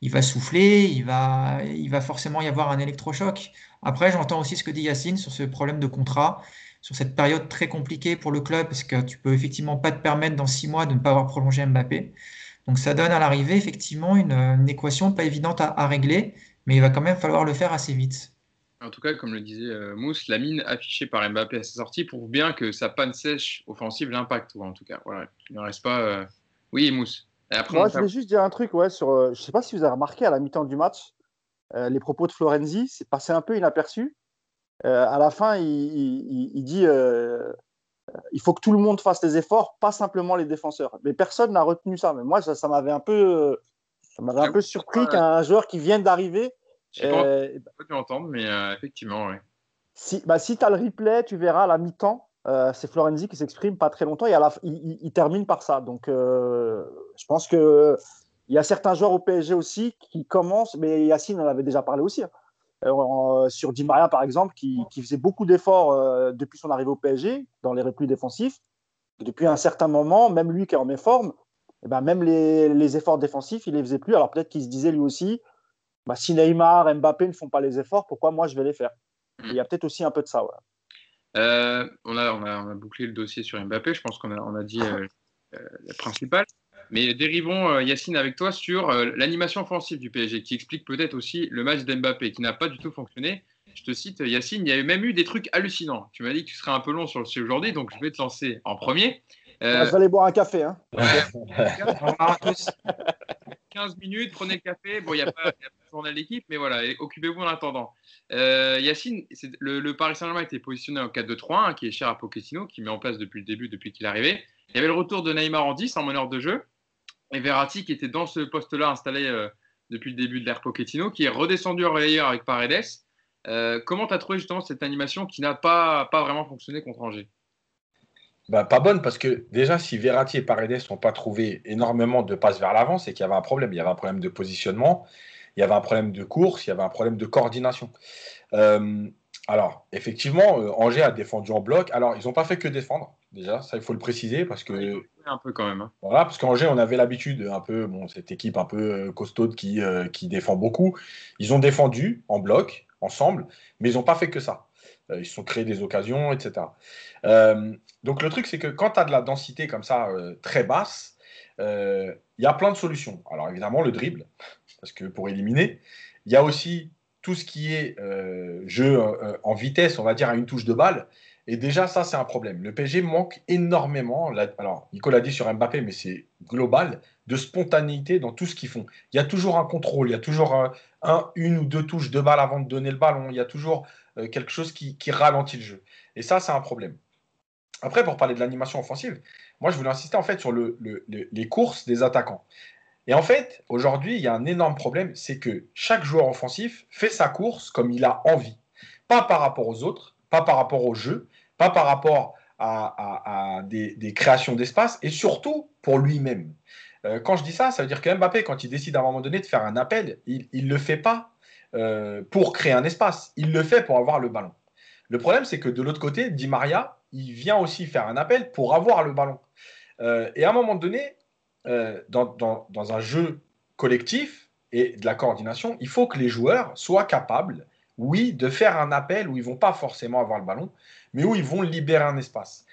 il va souffler, il va, forcément y avoir un électrochoc. Après, j'entends aussi ce que dit Yacine sur ce problème de contrat, sur cette période très compliquée pour le club, parce que tu peux effectivement pas te permettre dans six mois de ne pas avoir prolongé Mbappé. Donc, ça donne à l'arrivée, effectivement, une, équation pas évidente à régler, mais il va quand même falloir le faire assez vite. En tout cas, comme le disait euh, Mousse, la mine affichée par Mbappé à sa sortie prouve bien que sa panne sèche offensive l'impacte, en tout cas. Voilà. Il ne reste pas. euh, Oui, Mousse. Et après, Moi, je voulais juste dire un truc, ouais, sur, euh, je sais pas si vous avez remarqué à la mi-temps du match, les propos de Florenzi, c'est passé un peu inaperçu. À la fin, il, il- il dit il faut que tout le monde fasse les efforts, pas simplement les défenseurs. Mais personne n'a retenu ça. Mais moi, ça, ça m'avait un peu, ça m'avait un peu surpris qu'un joueur qui vient d'arriver. Je n'ai pas euh, pas pu entendre, mais euh, effectivement, ouais. si bah, si tu as le replay, tu verras à la mi-temps, euh, c'est Florenzi qui s'exprime pas très longtemps et à la, il, il- il termine par ça. Donc, euh, je pense que il y a certains joueurs au PSG aussi qui commencent, mais Yacine en avait déjà parlé aussi, hein, sur Di Maria par exemple, qui, qui faisait beaucoup d'efforts depuis son arrivée au PSG dans les replis défensifs. Depuis un certain moment, même lui qui est en méforme, eh ben, même les, les efforts défensifs, il les faisait plus. Alors peut-être qu'il se disait lui aussi, bah, si Neymar, Mbappé ne font pas les efforts, pourquoi moi je vais les faire? Et Il y a peut-être aussi un peu de ça. Ouais. Euh, on, a, on, a, on a bouclé le dossier sur Mbappé, je pense qu'on a, on a dit euh, euh, le principal. Mais dérivons, euh, Yacine, avec toi sur euh, l'animation offensive du PSG, qui explique peut-être aussi le match d'Mbappé, qui n'a pas du tout fonctionné. Je te cite, Yacine, il y a même eu des trucs hallucinants. Tu m'as dit que tu serais un peu long sur le sujet aujourd'hui, donc je vais te lancer en premier. Euh, je vais aller boire un café. Hein. Au revoir à tous. 15 minutes, prenez le café. Bon, il n'y a, pas il y a pas de journal d'équipe, mais voilà, et occupez-vous en attendant. Euh, Yacine, le, le Paris Saint-Germain était positionné en 4-2-3-1, hein, qui est cher à Pochettino, qui met en place depuis le début, depuis qu'il est arrivé. Il y avait le retour de Neymar en 10, en meneur de jeu, et Verratti, qui était dans ce poste-là installé euh, depuis le début de l'ère Pochettino, qui est redescendu en relayeur avec Paredes. Euh, comment tu as trouvé justement cette animation qui n'a pas, pas vraiment fonctionné contre Angers? Bah, pas bonne parce que déjà, si Verratti et Paredes n'ont pas trouvé énormément de passes vers l'avant, c'est qu'il y avait un problème. Il y avait un problème de positionnement, il y avait un problème de course, il y avait un problème de coordination. Euh, alors, effectivement, euh, Angers a défendu en bloc. Alors, ils n'ont pas fait que défendre, déjà, ça il faut le préciser parce que Un peu quand même. hein. voilà, parce qu'Angers, on avait l'habitude, un peu, bon, cette équipe un peu euh, costaude qui, euh, qui défend beaucoup. Ils ont défendu en bloc, ensemble, mais ils n'ont pas fait que ça. Ils se sont créés des occasions, etc. Euh, donc le truc, c'est que quand tu as de la densité comme ça, euh, très basse, euh, il y a plein de solutions. Alors évidemment, le dribble, parce que pour éliminer. Il y a aussi tout ce qui est euh, jeu euh, en vitesse, on va dire à une touche de balle. Et déjà, ça, c'est un problème. Le PSG manque énormément, alors Nicolas a dit sur Mbappé, mais c'est global, de spontanéité dans tout ce qu'ils font. Il y a toujours un contrôle, il y a toujours un, une ou deux touches de balle avant de donner le ballon, il y a toujours euh, quelque chose qui, ralentit le jeu. Et ça, c'est un problème. Après, pour parler de l'animation offensive, moi, je voulais insister en fait sur les courses des attaquants. Et en fait, aujourd'hui, il y a un énorme problème, c'est que chaque joueur offensif fait sa course comme il a envie. Pas par rapport aux autres, pas par rapport au jeu, pas par rapport à, des, créations d'espace et surtout pour lui-même. Euh, quand je dis ça, ça veut dire que Mbappé, quand il décide à un moment donné de faire un appel, il ne le fait pas euh, pour créer un espace, il le fait pour avoir le ballon. Le problème, c'est que de l'autre côté, Di Maria, il vient aussi faire un appel pour avoir le ballon. Euh, et à un moment donné, dans, dans, un jeu collectif et de la coordination, il faut que les joueurs soient capables, oui, de faire un appel où ils vont pas forcément avoir le ballon, mais où ils vont libérer un espace.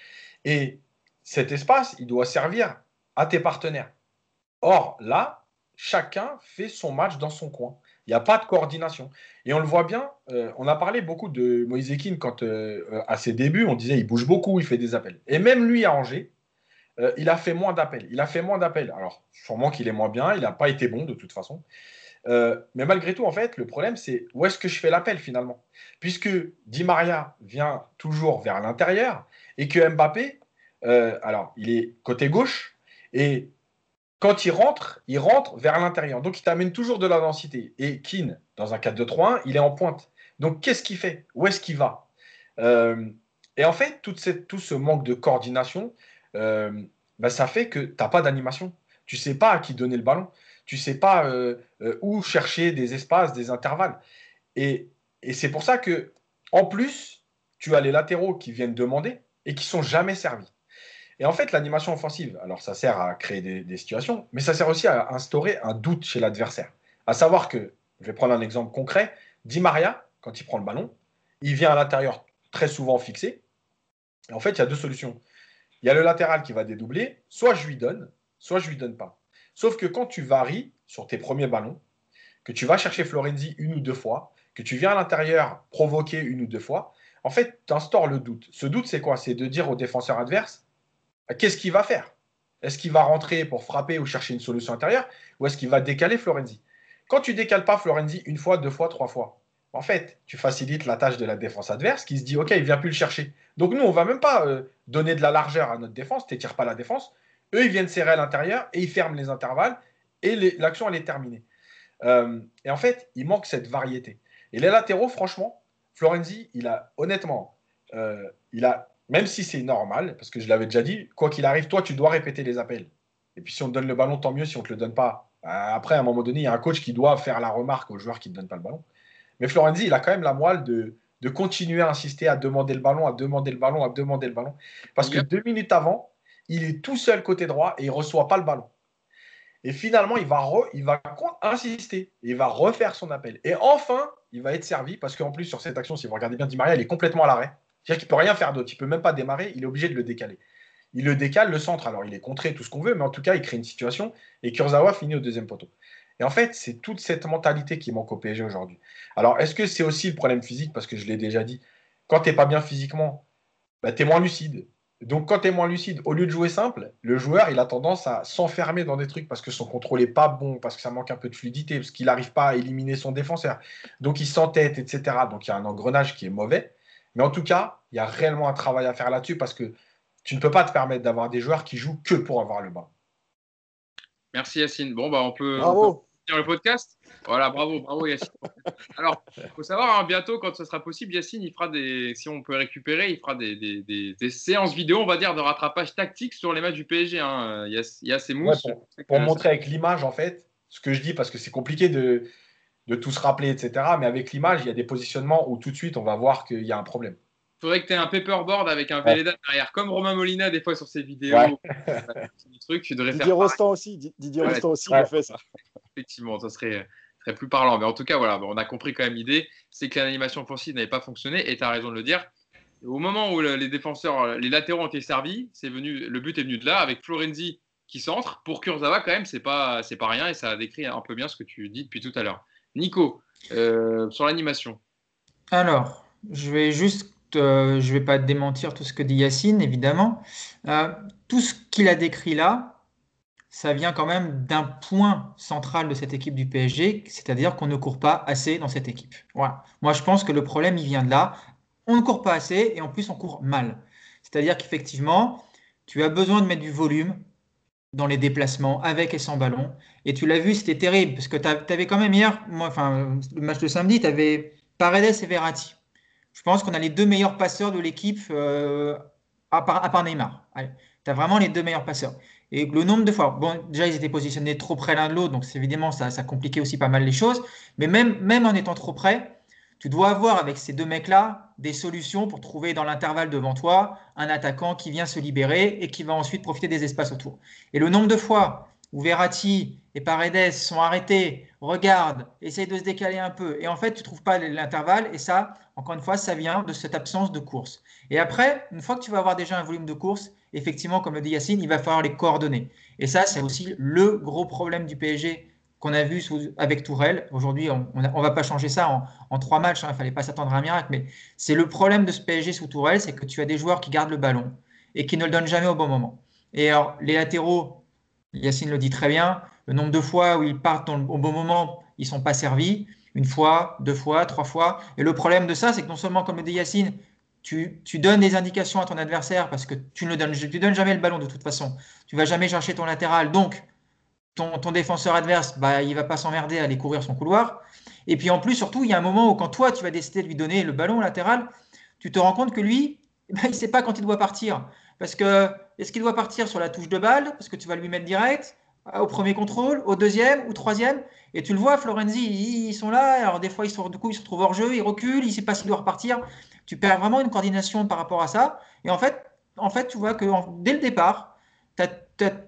Et cet espace, il doit servir à tes partenaires. Or, là, chacun fait son match dans son coin. Il n'y a pas de coordination. Et on le voit bien, euh, on a parlé beaucoup de Moïse Ekin quand, euh, à ses débuts, on disait il bouge beaucoup, il fait des appels. Et même lui à Angers, euh, il a fait moins d'appels. Il a fait moins d'appels. Alors, sûrement qu'il est moins bien, il n'a pas été bon de toute façon. Mais malgré tout, en fait, le problème, c'est où est-ce que je fais l'appel finalement? Puisque Di Maria vient toujours vers l'intérieur et que Mbappé, alors, il est côté gauche et quand il rentre, il rentre vers l'intérieur. Donc, il t'amène toujours de la densité. Et Keane, dans un 4-2-3-1, il est en pointe. Donc, qu'est-ce qu'il fait? Où est-ce qu'il va? Euh, Et en fait, tout ce manque de coordination, bah, ça fait que tu n'as pas d'animation. Tu ne sais pas à qui donner le ballon tu sais pas euh, euh, où chercher des espaces, des intervalles. Et, c'est pour ça que, en plus, tu as les latéraux qui viennent demander et qui sont jamais servis. Et en fait, l'animation offensive, alors ça sert à créer des, situations, mais ça sert aussi à instaurer un doute chez l'adversaire. À savoir que, je vais prendre un exemple concret, Di Maria, quand il prend le ballon, il vient à l'intérieur très souvent fixé. Et en fait, il y a deux solutions. Il y a le latéral qui va dédoubler, soit je lui donne, soit je lui donne pas. Sauf que quand tu varies sur tes premiers ballons, que tu vas chercher Florenzi une ou deux fois, que tu viens à l'intérieur provoquer une ou deux fois, en fait, tu instaures le doute. Ce doute, c'est quoi? C'est de dire au défenseur adverse, qu'est-ce qu'il va faire? Est-ce qu'il va rentrer pour frapper ou chercher une solution intérieure? Ou est-ce qu'il va décaler Florenzi? Quand tu décales pas Florenzi une fois, deux fois, trois fois, en fait, tu facilites la tâche de la défense adverse qui se dit, OK, il vient plus le chercher. Donc nous, on va même pas euh, donner de la largeur à notre défense, tu n'étires pas la défense, eux, ils viennent serrer à l'intérieur et ils ferment les intervalles et l'action, elle est terminée. Euh, et en fait, il manque cette variété. Et les latéraux, franchement, Florenzi, il a honnêtement, euh, il a, même si c'est normal, parce que je l'avais déjà dit, quoi qu'il arrive, toi, tu dois répéter les appels. Et puis si on te donne le ballon, tant mieux. Si on ne te le donne pas, euh, après, à un moment donné, il y a un coach qui doit faire la remarque aux joueurs qui ne donnent pas le ballon. Mais Florenzi, il a quand même la moelle de, de continuer à insister, à demander le ballon, à demander le ballon, à demander le ballon. Parce que deux minutes avant, il est tout seul côté droit et il ne reçoit pas le ballon. Et finalement, il va, il va insister, il va refaire son appel. Et enfin, il va être servi parce qu'en plus, sur cette action, si vous regardez bien Di Maria, il est complètement à l'arrêt. C'est-à-dire qu'il ne peut rien faire d'autre. Il ne peut même pas démarrer, il est obligé de le décaler. Il le décale, le centre. Alors, il est contré, tout ce qu'on veut, mais en tout cas, il crée une situation et Kurzawa finit au deuxième poteau. Et en fait, c'est toute cette mentalité qui manque au PSG aujourd'hui. Alors, est-ce que c'est aussi le problème physique? Parce que je l'ai déjà dit, quand tu pas bien physiquement, bah, tu es moins lucide. Donc, quand tu es moins lucide, au lieu de jouer simple, le joueur, il a tendance à s'enfermer dans des trucs parce que son contrôle n'est pas bon, parce que ça manque un peu de fluidité, parce qu'il n'arrive pas à éliminer son défenseur. Donc, il s'entête, etc. Donc, il y a un engrenage qui est mauvais. Mais en tout cas, il y a réellement un travail à faire là-dessus parce que tu ne peux pas te permettre d'avoir des joueurs qui jouent que pour avoir le bas. Merci Yacine. Bon, bah, on peut. Bravo le podcast. Voilà, bravo, bravo Yacine. Alors, il faut savoir, hein, bientôt, quand ce sera possible, Yacine, il fera des, si on peut récupérer, il fera des, des, séances vidéo, on va dire, de rattrapage tactique sur les matchs du PSG. Hein. Il, y a, ces mousses. pour, montrer avec l'image, en fait, ce que je dis, parce que c'est compliqué de, de tout se rappeler, etc. Mais avec l'image, il y a des positionnements où tout de suite, on va voir qu'il y a un problème. Il faudrait que tu aies un paperboard avec un Véleda derrière, comme Romain Molina des fois sur ses vidéos. truc, tu devrais Didier Rostand aussi, Didier Rostand aussi il fait ça. Effectivement, ça serait, très plus parlant. Mais en tout cas, voilà, on a compris quand même l'idée, c'est que l'animation offensive n'avait pas fonctionné, et tu as raison de le dire. Au moment où les défenseurs, les latéraux ont été servis, c'est venu, le but est venu de là, avec Florenzi qui centre. Pour Kurzawa, quand même, c'est pas, c'est pas rien et ça décrit un peu bien ce que tu dis depuis tout à l'heure. Nico, euh, sur l'animation. Alors, je vais juste, euh, je vais pas démentir tout ce que dit Yacine, évidemment. Euh, tout ce qu'il a décrit là, ça vient quand même d'un point central de cette équipe du PSG, c'est-à-dire qu'on ne court pas assez dans cette équipe. Moi, je pense que le problème, il vient de là. On ne court pas assez et en plus, on court mal. C'est-à-dire qu'effectivement, tu as besoin de mettre du volume dans les déplacements avec et sans ballon. Et tu l'as vu, c'était terrible parce que tu avais quand même hier, enfin, le match de samedi, tu avais Paredes et Verratti. Je pense qu'on a les deux meilleurs passeurs de l'équipe euh, à, part, Neymar. Tu as vraiment les deux meilleurs passeurs. Et le nombre de fois, bon, déjà ils étaient positionnés trop près l'un de l'autre, donc évidemment ça, ça compliquait aussi pas mal les choses. Mais même, même en étant trop près, tu dois avoir avec ces deux mecs-là des solutions pour trouver dans l'intervalle devant toi un attaquant qui vient se libérer et qui va ensuite profiter des espaces autour. Et le nombre de fois où Verratti et Paredes sont arrêtés, regardent, essayent de se décaler un peu, et en fait tu ne trouves pas l'intervalle, et ça, encore une fois, ça vient de cette absence de course. Et après, une fois que tu vas avoir déjà un volume de course, effectivement, comme le dit Yacine, il va falloir les coordonner. Et ça, c'est aussi le gros problème du PSG qu'on a vu avec Tourelle. Aujourd'hui, on ne va pas changer ça en, trois matchs, hein, il ne fallait pas s'attendre à un miracle, mais c'est le problème de ce PSG sous Tourelle, c'est que tu as des joueurs qui gardent le ballon et qui ne le donnent jamais au bon moment. Et alors, les latéraux, Yacine le dit très bien, le nombre de fois où ils partent au bon moment, ils ne sont pas servis, une fois, deux fois, trois fois. Et le problème de ça, c'est que non seulement, comme le dit Yacine, tu, donnes des indications à ton adversaire parce que tu ne donnes, tu donnes jamais le ballon de toute façon. Tu vas jamais chercher ton latéral. Donc, ton, défenseur adverse, bah, il va pas s'emmerder à aller courir son couloir. Et puis en plus, surtout, il y a un moment où quand toi, tu vas décider de lui donner le ballon latéral, tu te rends compte que lui, il ne sait pas quand il doit partir. Parce que est-ce qu'il doit partir sur la touche de balle, parce que tu vas lui mettre direct, euh, au premier contrôle, au deuxième ou troisième? Et tu le vois, Florenzi, ils sont là. Alors des fois, ils du coup, ils se retrouvent hors jeu, ils reculent, il ne sait pas s'il doit repartir. Tu perds vraiment une coordination par rapport à ça. Et en fait, en fait tu vois que dès le départ,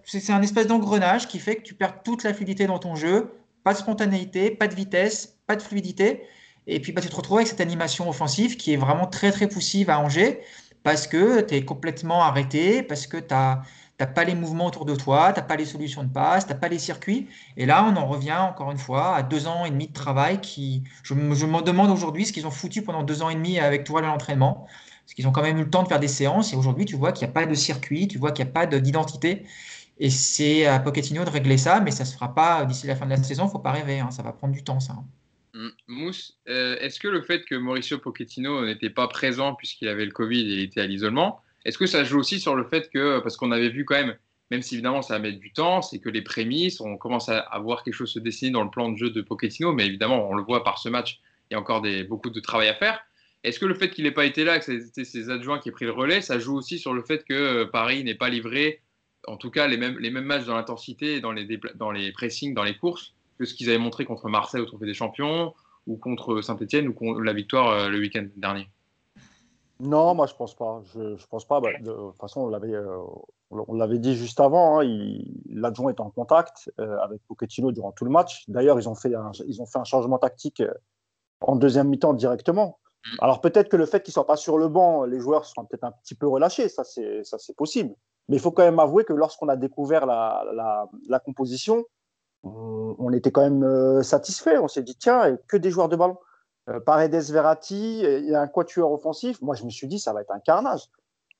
c'est un espèce d'engrenage qui fait que tu perds toute la fluidité dans ton jeu, pas de spontanéité, pas de vitesse, pas de fluidité. Et puis bah, tu te retrouves avec cette animation offensive qui est vraiment très très poussive à Angers parce que tu es complètement arrêté, parce que tu n'as pas les mouvements autour de toi, tu n'as pas les solutions de passe, tu n'as pas les circuits. Et là, on en revient encore une fois à deux ans et demi de travail qui, je, je me demande aujourd'hui ce qu'ils ont foutu pendant deux ans et demi avec Tourelle à l'entraînement. Parce qu'ils ont quand même eu le temps de faire des séances. Et aujourd'hui, tu vois qu'il n'y a pas de circuit, tu vois qu'il n'y a pas d'identité. Et c'est à Pochettino de régler ça, mais ça ne se fera pas d'ici la fin de la saison. Faut pas rêver. Hein. ça va prendre du temps, ça. Mousse, euh, est-ce que le fait que Mauricio Pochettino n'était pas présent puisqu'il avait le Covid et il était à l'isolement, est-ce que ça joue aussi sur le fait que, parce qu'on avait vu quand même, même si évidemment ça va mettre du temps, c'est que les prémices, on commence à, voir quelque chose se dessiner dans le plan de jeu de Pochettino, mais évidemment, on le voit par ce match, il y a encore beaucoup de travail à faire. Est-ce que le fait qu'il n'ait pas été là, que c'était ses adjoints qui aient pris le relais, ça joue aussi sur le fait que euh, Paris n'ait pas livré, en tout cas, les mêmes, matchs dans l'intensité, dans les pressings, dans les courses, que ce qu'ils avaient montré contre Marseille au Trophée des Champions, ou contre Saint-Etienne, ou contre la victoire euh, le week-end dernier Non, moi je pense pas. Je, ne pense pas. Bah, de, toute façon, on l'avait, euh, on l'avait dit juste avant. Hein, l'adjoint est en contact avec Pochettino durant tout le match. D'ailleurs, ils ont fait ils ont fait un changement tactique en deuxième mi-temps directement. Mm. Alors peut-être que le fait qu'ils ne soient pas sur le banc, les joueurs seront peut-être un petit peu relâchés, ça c'est possible. Mais il faut quand même avouer que lorsqu'on a découvert la, la, composition, on, était quand même euh, satisfait. On s'est dit, tiens, que des joueurs de ballon. Euh, Paredes, Verratti, il y a un quatuor offensif. Moi, je me suis dit, ça va être un carnage.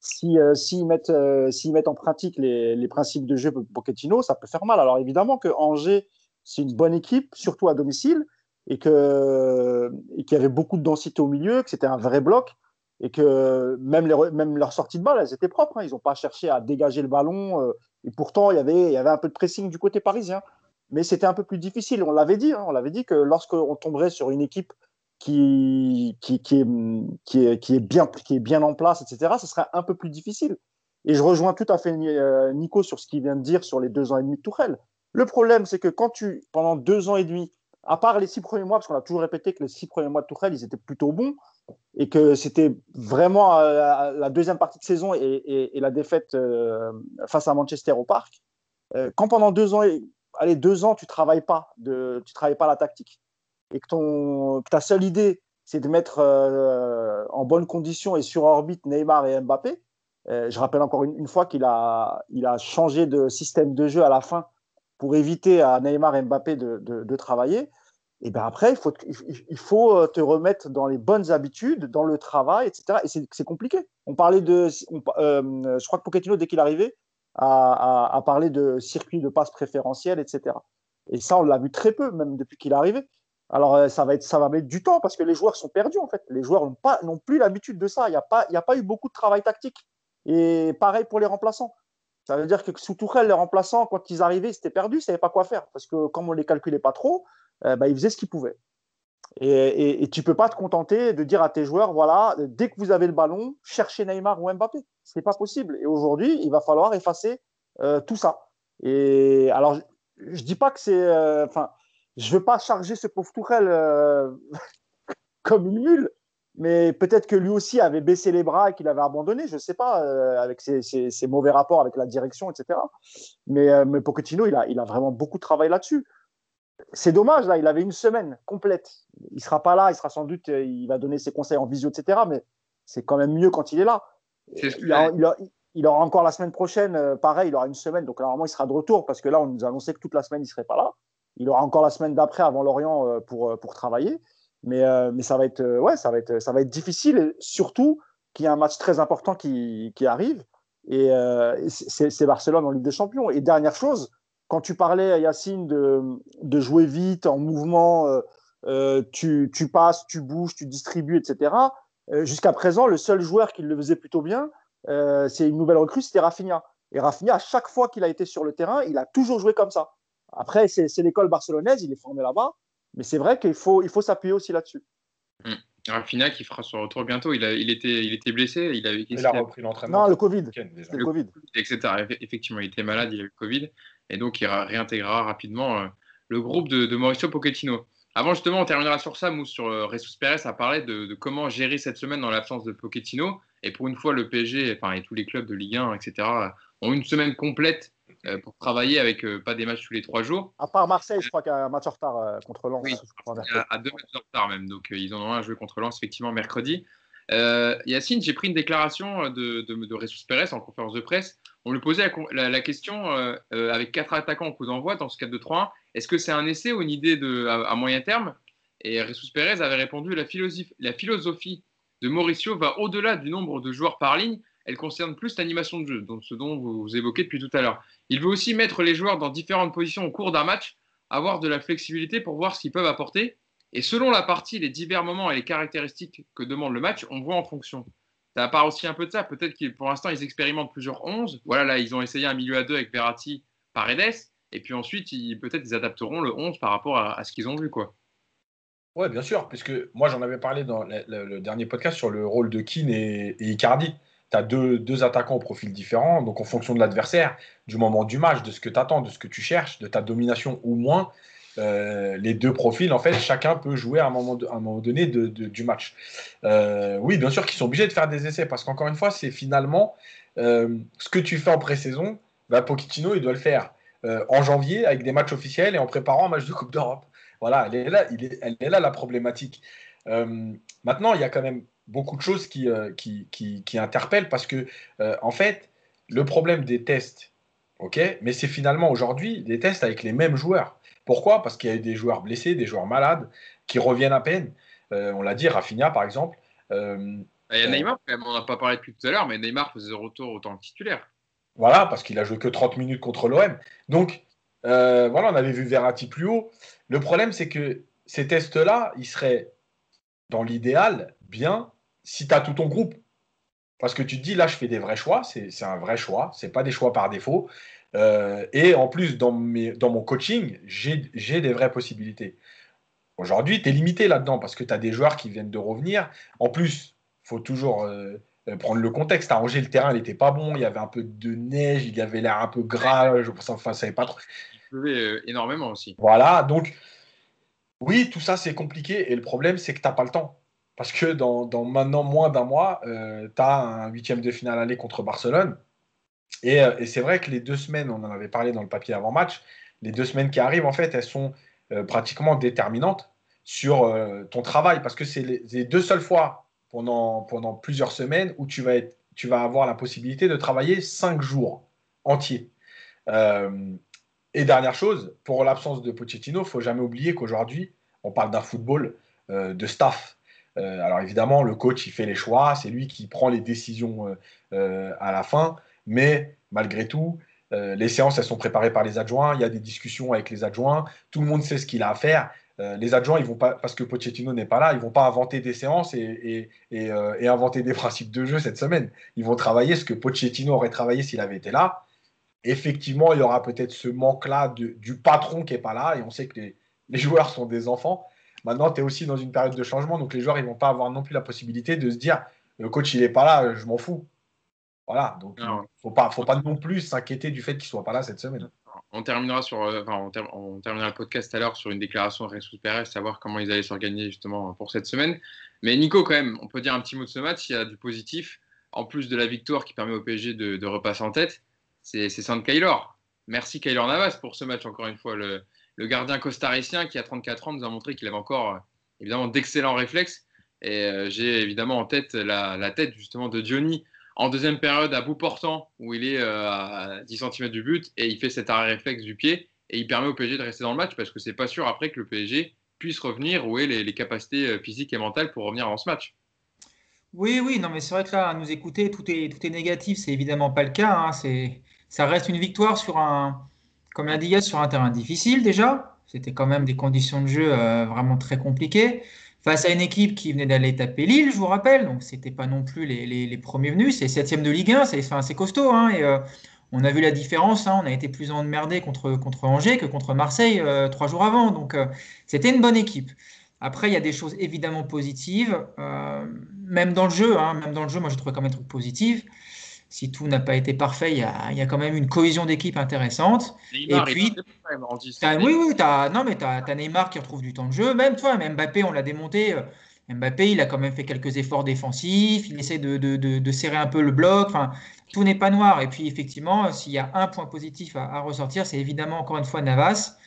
S'ils si, mettent, euh, mettent, en pratique les, principes de jeu Pochettino, ça peut faire mal. Alors évidemment que Angers, c'est une bonne équipe, surtout à domicile et qu'il y avait beaucoup de densité au milieu, que c'était un vrai bloc et que même, les, même leurs sorties de balle, elles étaient propres. Hein. Ils n'ont pas cherché à dégager le ballon. Euh, et pourtant, il avait, il y avait un peu de pressing du côté parisien. Mais c'était un peu plus difficile. On l'avait dit. Hein. on l'avait dit que lorsqu'on tomberait sur une équipe qui, est, bien, en place, etc., ce serait un peu plus difficile. Et je rejoins tout à fait euh, Nico sur ce qu'il vient de dire sur les deux ans et demi de Tourelle. Le problème, c'est que quand tu, pendant deux ans et demi, à part les six premiers mois, parce qu'on a toujours répété que les six premiers mois de Tourelle, ils étaient plutôt bons, et que c'était vraiment euh, la deuxième partie de saison et, la défaite euh, face à Manchester au parc. Quand pendant deux ans, allez, deux ans, tu travailles pas, tu travailles pas la tactique, et que, ta seule idée, c'est de mettre en bonne condition et sur orbite Neymar et Mbappé, je rappelle encore une, fois qu'il a, changé de système de jeu à la fin pour éviter à Neymar et Mbappé de, travailler. Et bien après, il faut, faut te remettre dans les bonnes habitudes, dans le travail, etc. Et c'est compliqué. On parlait de. je crois que Pochettino, dès qu'il a, parlé de circuit de passe préférentiel, etc. Et ça, on l'a vu très peu, même depuis qu'il est arrivé. Alors, euh, ça va, être, ça va mettre du temps parce que les joueurs sont perdus, en fait. Les joueurs n'ont plus l'habitude de ça. Il n'y a, pas, a pas eu beaucoup de travail tactique. Et pareil pour les remplaçants. Ça veut dire que sous Tourelle, les remplaçants, quand ils arrivaient, c'était perdu, ils ne savaient pas quoi faire. Parce que comme on ne les calculait pas trop, euh, bah, ils faisaient ce qu'ils pouvaient. Et, tu ne peux pas te contenter de dire à tes joueurs, voilà, dès que vous avez le ballon, cherchez Neymar ou Mbappé. Ce n'est pas possible. Et aujourd'hui, il va falloir effacer euh, tout ça. Et alors, je ne dis pas que c'est. Enfin, je ne veux pas charger ce pauvre Tourelle euh, comme une mule, mais peut-être que lui aussi avait baissé les bras et qu'il avait abandonné, je ne sais pas, euh, avec ses, mauvais rapports avec la direction, etc. Mais, euh, mais Pochettino, il a, il a vraiment beaucoup de travail là-dessus. C'est dommage, là, il avait une semaine complète. Il ne sera pas là, il sera sans doute, il va donner ses conseils en visio, etc. Mais c'est quand même mieux quand il est là. Il, aura encore la semaine prochaine, pareil, il aura une semaine, donc normalement il sera de retour parce que là, on nous a annoncé que toute la semaine il ne serait pas là. Il aura encore la semaine d'après avant Lorient euh, pour, euh, pour travailler. Mais, euh, mais ça, va être, ouais, ça, va être, ça va être difficile, et surtout qu'il y a un match très important qui, qui arrive. Et c'est Barcelone en Ligue des Champions. Et dernière chose, quand tu parlais, Yacine, de, de jouer vite, en mouvement, tu, tu, passes, tu bouges, tu distribues, etc. Jusqu'à présent, le seul joueur qui le faisait plutôt bien, c'est une nouvelle recrue, c'était Rafinha. Et Rafinha, à chaque fois qu'il a été sur le terrain, il a toujours joué comme ça. Après, c'est l'école barcelonaise, il est formé là-bas, mais c'est vrai qu'il faut, il faut s'appuyer aussi là-dessus. Mmh. Rafinha qui fera son retour bientôt, il, a, il, était, il était blessé, il, avait, il a repris l'entraînement. Non, le Covid. Le, Covid. Etc. Effectivement, il était malade, il a eu le Covid, et donc il réintégrera rapidement euh, le groupe de, Mauricio Pochettino. Avant, justement, on terminera sur ça, Mousse, sur euh, Ressus Pérez a parlé de, de, comment gérer cette semaine dans l'absence de Pochettino. Et pour une fois, le PSG enfin, et tous les clubs de Ligue 1, etc., ont une semaine complète euh, pour travailler avec euh, pas des matchs tous les trois jours. À part Marseille, je crois qu'il y a un match en retard euh, contre Lens. Oui, à, deux matchs en retard même. Donc ils en ont un à jouer contre Lens effectivement mercredi. Yacine, j'ai pris une déclaration de, de, de Ressus Pérez en conférence de presse. On lui posait la, question avec quatre attaquants en coup d'envoi dans ce 4-2-3-1. Est-ce que c'est un essai ou une idée à, moyen terme? Et Ressus Pérez avait répondu la philosophie, la philosophie de Mauricio va au-delà du nombre de joueurs par ligne elle concerne plus l'animation de jeu, donc ce dont vous, évoquez depuis tout à l'heure. Il veut aussi mettre les joueurs dans différentes positions au cours d'un match, avoir de la flexibilité pour voir ce qu'ils peuvent apporter. Et selon la partie, les divers moments et les caractéristiques que demande le match, on voit en fonction. Ça part aussi un peu de ça. Peut-être que pour l'instant, ils expérimentent plusieurs 11. Voilà, là, ils ont essayé un milieu à deux avec Verratti, Paredes. Et puis ensuite, peut-être ils adapteront le 11 par rapport à, ce qu'ils ont vu. quoi. Ouais, bien sûr, puisque moi j'en avais parlé dans le, dernier podcast sur le rôle de Keane et Icardi tu as deux, attaquants au profil différent. Donc, en fonction de l'adversaire, du moment du match, de ce que tu attends, de ce que tu cherches, de ta domination ou moins, euh, les deux profils, en fait, chacun peut jouer à un moment, donné du match. Euh, oui, bien sûr qu'ils sont obligés de faire des essais parce qu'encore une fois, c'est finalement euh, ce que tu fais en pré-saison. Bah, Pochettino, il doit le faire en janvier avec des matchs officiels et en préparant un match de Coupe d'Europe. Voilà, elle est là, la problématique. maintenant, il y a quand même beaucoup de choses qui, qui, interpellent parce que, en fait, le problème des tests, ok, mais c'est finalement aujourd'hui des tests avec les mêmes joueurs. Pourquoi? Parce qu'il y a eu des joueurs blessés, des joueurs malades qui reviennent à peine. Euh, on l'a dit, Rafinha par exemple. il y a Neymar, on n'a pas parlé depuis tout à l'heure, mais Neymar faisait retour autant que titulaire. Voilà, parce qu'il a joué que 30 minutes contre l'OM. Donc, voilà, on avait vu Verratti plus haut. Le problème, c'est que ces tests-là, ils seraient, dans l'idéal, bien si tu as tout ton groupe. Parce que tu te dis, là, je fais des vrais choix, c'est un vrai choix, ce pas des choix par défaut. Euh, et en plus, dans, mes, dans mon coaching, j'ai des vraies possibilités. Aujourd'hui, tu es limité là-dedans parce que tu as des joueurs qui viennent de revenir. En plus, il faut toujours euh, prendre le contexte. À Angers, le terrain n'était pas bon, il y avait un peu de neige, il y avait l'air un peu gras, je ça savait pas trop. Il pleuvait euh, énormément aussi. Voilà, donc oui, tout ça c'est compliqué et le problème c'est que tu n'as pas le temps. Parce que dans, maintenant moins d'un mois, euh, tu as un huitième de finale aller contre Barcelone. Euh, et, c'est vrai que les deux semaines, on en avait parlé dans le papier avant-match, les deux semaines qui arrivent, en fait, elles sont euh, pratiquement déterminantes sur ton travail. Parce que c'est les, deux seules fois pendant, plusieurs semaines où tu vas, avoir la possibilité de travailler cinq jours entiers. Euh, et dernière chose, pour l'absence de Pochettino, faut jamais oublier qu'aujourd'hui, on parle d'un football euh, de staff. Euh, alors évidemment, le coach, il fait les choix, c'est lui qui prend les décisions à la fin, mais malgré tout, les séances, elles sont préparées par les adjoints, il y a des discussions avec les adjoints, tout le monde sait ce qu'il a à faire. les adjoints, ils vont pas, parce que Pochettino n'est pas là, ils vont pas inventer des séances et, et, inventer des principes de jeu cette semaine. Ils vont travailler ce que Pochettino aurait travaillé s'il avait été là effectivement, il y aura peut-être ce manque-là du patron qui n'est pas là, et on sait que les, joueurs sont des enfants. Maintenant, tu es aussi dans une période de changement, donc les joueurs, ils vont pas avoir non plus la possibilité de se dire, le coach, il n'est pas là, je m'en fous. Voilà, donc il ne faut pas, faut pas non plus s'inquiéter du fait qu'il ne soit pas là cette semaine. On terminera, sur, euh, on, terminera le podcast tout à l'heure sur une déclaration de Ressus Perez, savoir comment ils allaient s'organiser justement pour cette semaine. Mais Nico, quand même, on peut dire un petit mot de ce match, il y a du positif. En plus de la victoire qui permet au PSG de, de repasser en tête, c'est Sand Kaylor. Merci Kaylor Navas pour ce match, encore une fois. Le, gardien costaricien qui, a 34 ans, nous a montré qu'il avait encore évidemment d'excellents réflexes. Et euh, j'ai évidemment en tête la, tête justement de Johnny en deuxième période à bout portant, où il est euh, à 10 cm du but et il fait cet arrêt réflexe du pied. Et il permet au PSG de rester dans le match parce que c'est pas sûr après que le PSG puisse revenir où est les, capacités euh, physiques et mentales pour revenir dans ce match. Oui, oui, non, mais c'est vrai que là, à nous écouter, tout est, tout est négatif. C'est évidemment pas le cas. Hein. C'est ça reste une victoire sur un, comme l'a dit sur un terrain difficile déjà. C'était quand même des conditions de jeu euh, vraiment très compliquées. Face à une équipe qui venait d'aller taper Lille, je vous rappelle, donc c'était pas non plus les, les, premiers venus, c'est septième de Ligue 1, c'est assez costaud. Hein, et euh, on a vu la différence, hein, on a été plus emmerdé contre, contre Angers que contre Marseille euh, trois jours avant. Donc c'était une bonne équipe. Après, il y a des choses évidemment positives, même dans le jeu. Hein, même dans le jeu, moi je trouve quand même des trucs positifs si tout n'a pas été parfait, il y a, quand même une cohésion d'équipe intéressante. Neymar, et puis, oui, oui, as, non, mais tu as, Neymar qui retrouve du temps de jeu. Même toi, même Mbappé, on l'a démonté. Euh, Mbappé, il a quand même fait quelques efforts défensifs. Il essaie de, serrer un peu le bloc. Enfin, tout n'est pas noir. Et puis, effectivement, s'il y a un point positif à, ressortir, c'est évidemment encore une fois Navas,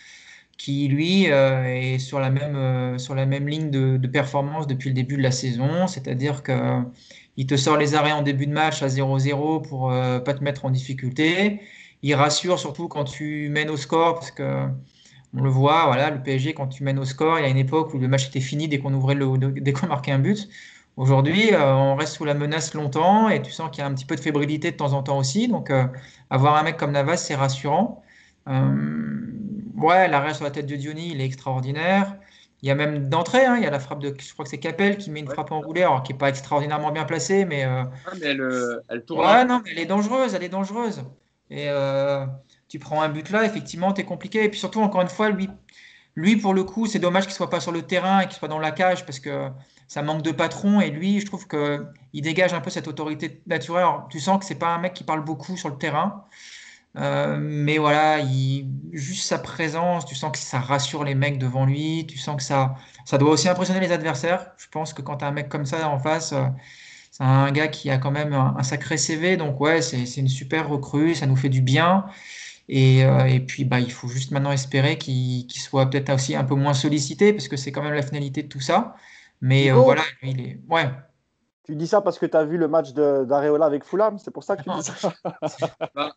qui lui euh, est sur la même, euh, sur la même ligne de, performance depuis le début de la saison. C'est-à-dire que il te sort les arrêts en début de match à 0-0 pour ne euh, pas te mettre en difficulté. Il rassure surtout quand tu mènes au score, parce que on le voit, voilà, le PSG, quand tu mènes au score, il y a une époque où le match était fini dès qu'on ouvrait le, dès qu'on marquait un but. Aujourd'hui, euh, on reste sous la menace longtemps et tu sens qu'il y a un petit peu de fébrilité de temps en temps aussi. Donc, euh, avoir un mec comme Navas, c'est rassurant. ouais, l'arrêt sur la tête de Diony, il est extraordinaire. Il y a même d'entrée, hein, il y a la frappe de, je crois que c'est Capel qui met une frappe enroulée, alors qui n'est pas extraordinairement bien placée, mais. Euh, ah, mais elle, euh, elle tourne. Ouais, non, mais elle est dangereuse, elle est dangereuse. Et euh, tu prends un but là, effectivement, es compliqué. Et puis surtout, encore une fois, lui, lui pour le coup, c'est dommage qu'il soit pas sur le terrain et qu'il soit dans la cage parce que ça manque de patron. Et lui, je trouve qu'il dégage un peu cette autorité naturelle. tu sens que c'est pas un mec qui parle beaucoup sur le terrain. Euh, mais voilà, il, juste sa présence, tu sens que ça rassure les mecs devant lui, tu sens que ça, ça doit aussi impressionner les adversaires. Je pense que quand tu as un mec comme ça en face, euh, c'est un gars qui a quand même un, sacré CV, donc ouais, c'est une super recrue, ça nous fait du bien. Et, euh, et puis, bah, il faut juste maintenant espérer qu'il soit peut-être aussi un peu moins sollicité, parce que c'est quand même la finalité de tout ça. Mais voilà, il est. Ouais. Tu dis ça parce que tu as vu le match d'Areola avec Fulham, c'est pour ça que tu dis ça bah,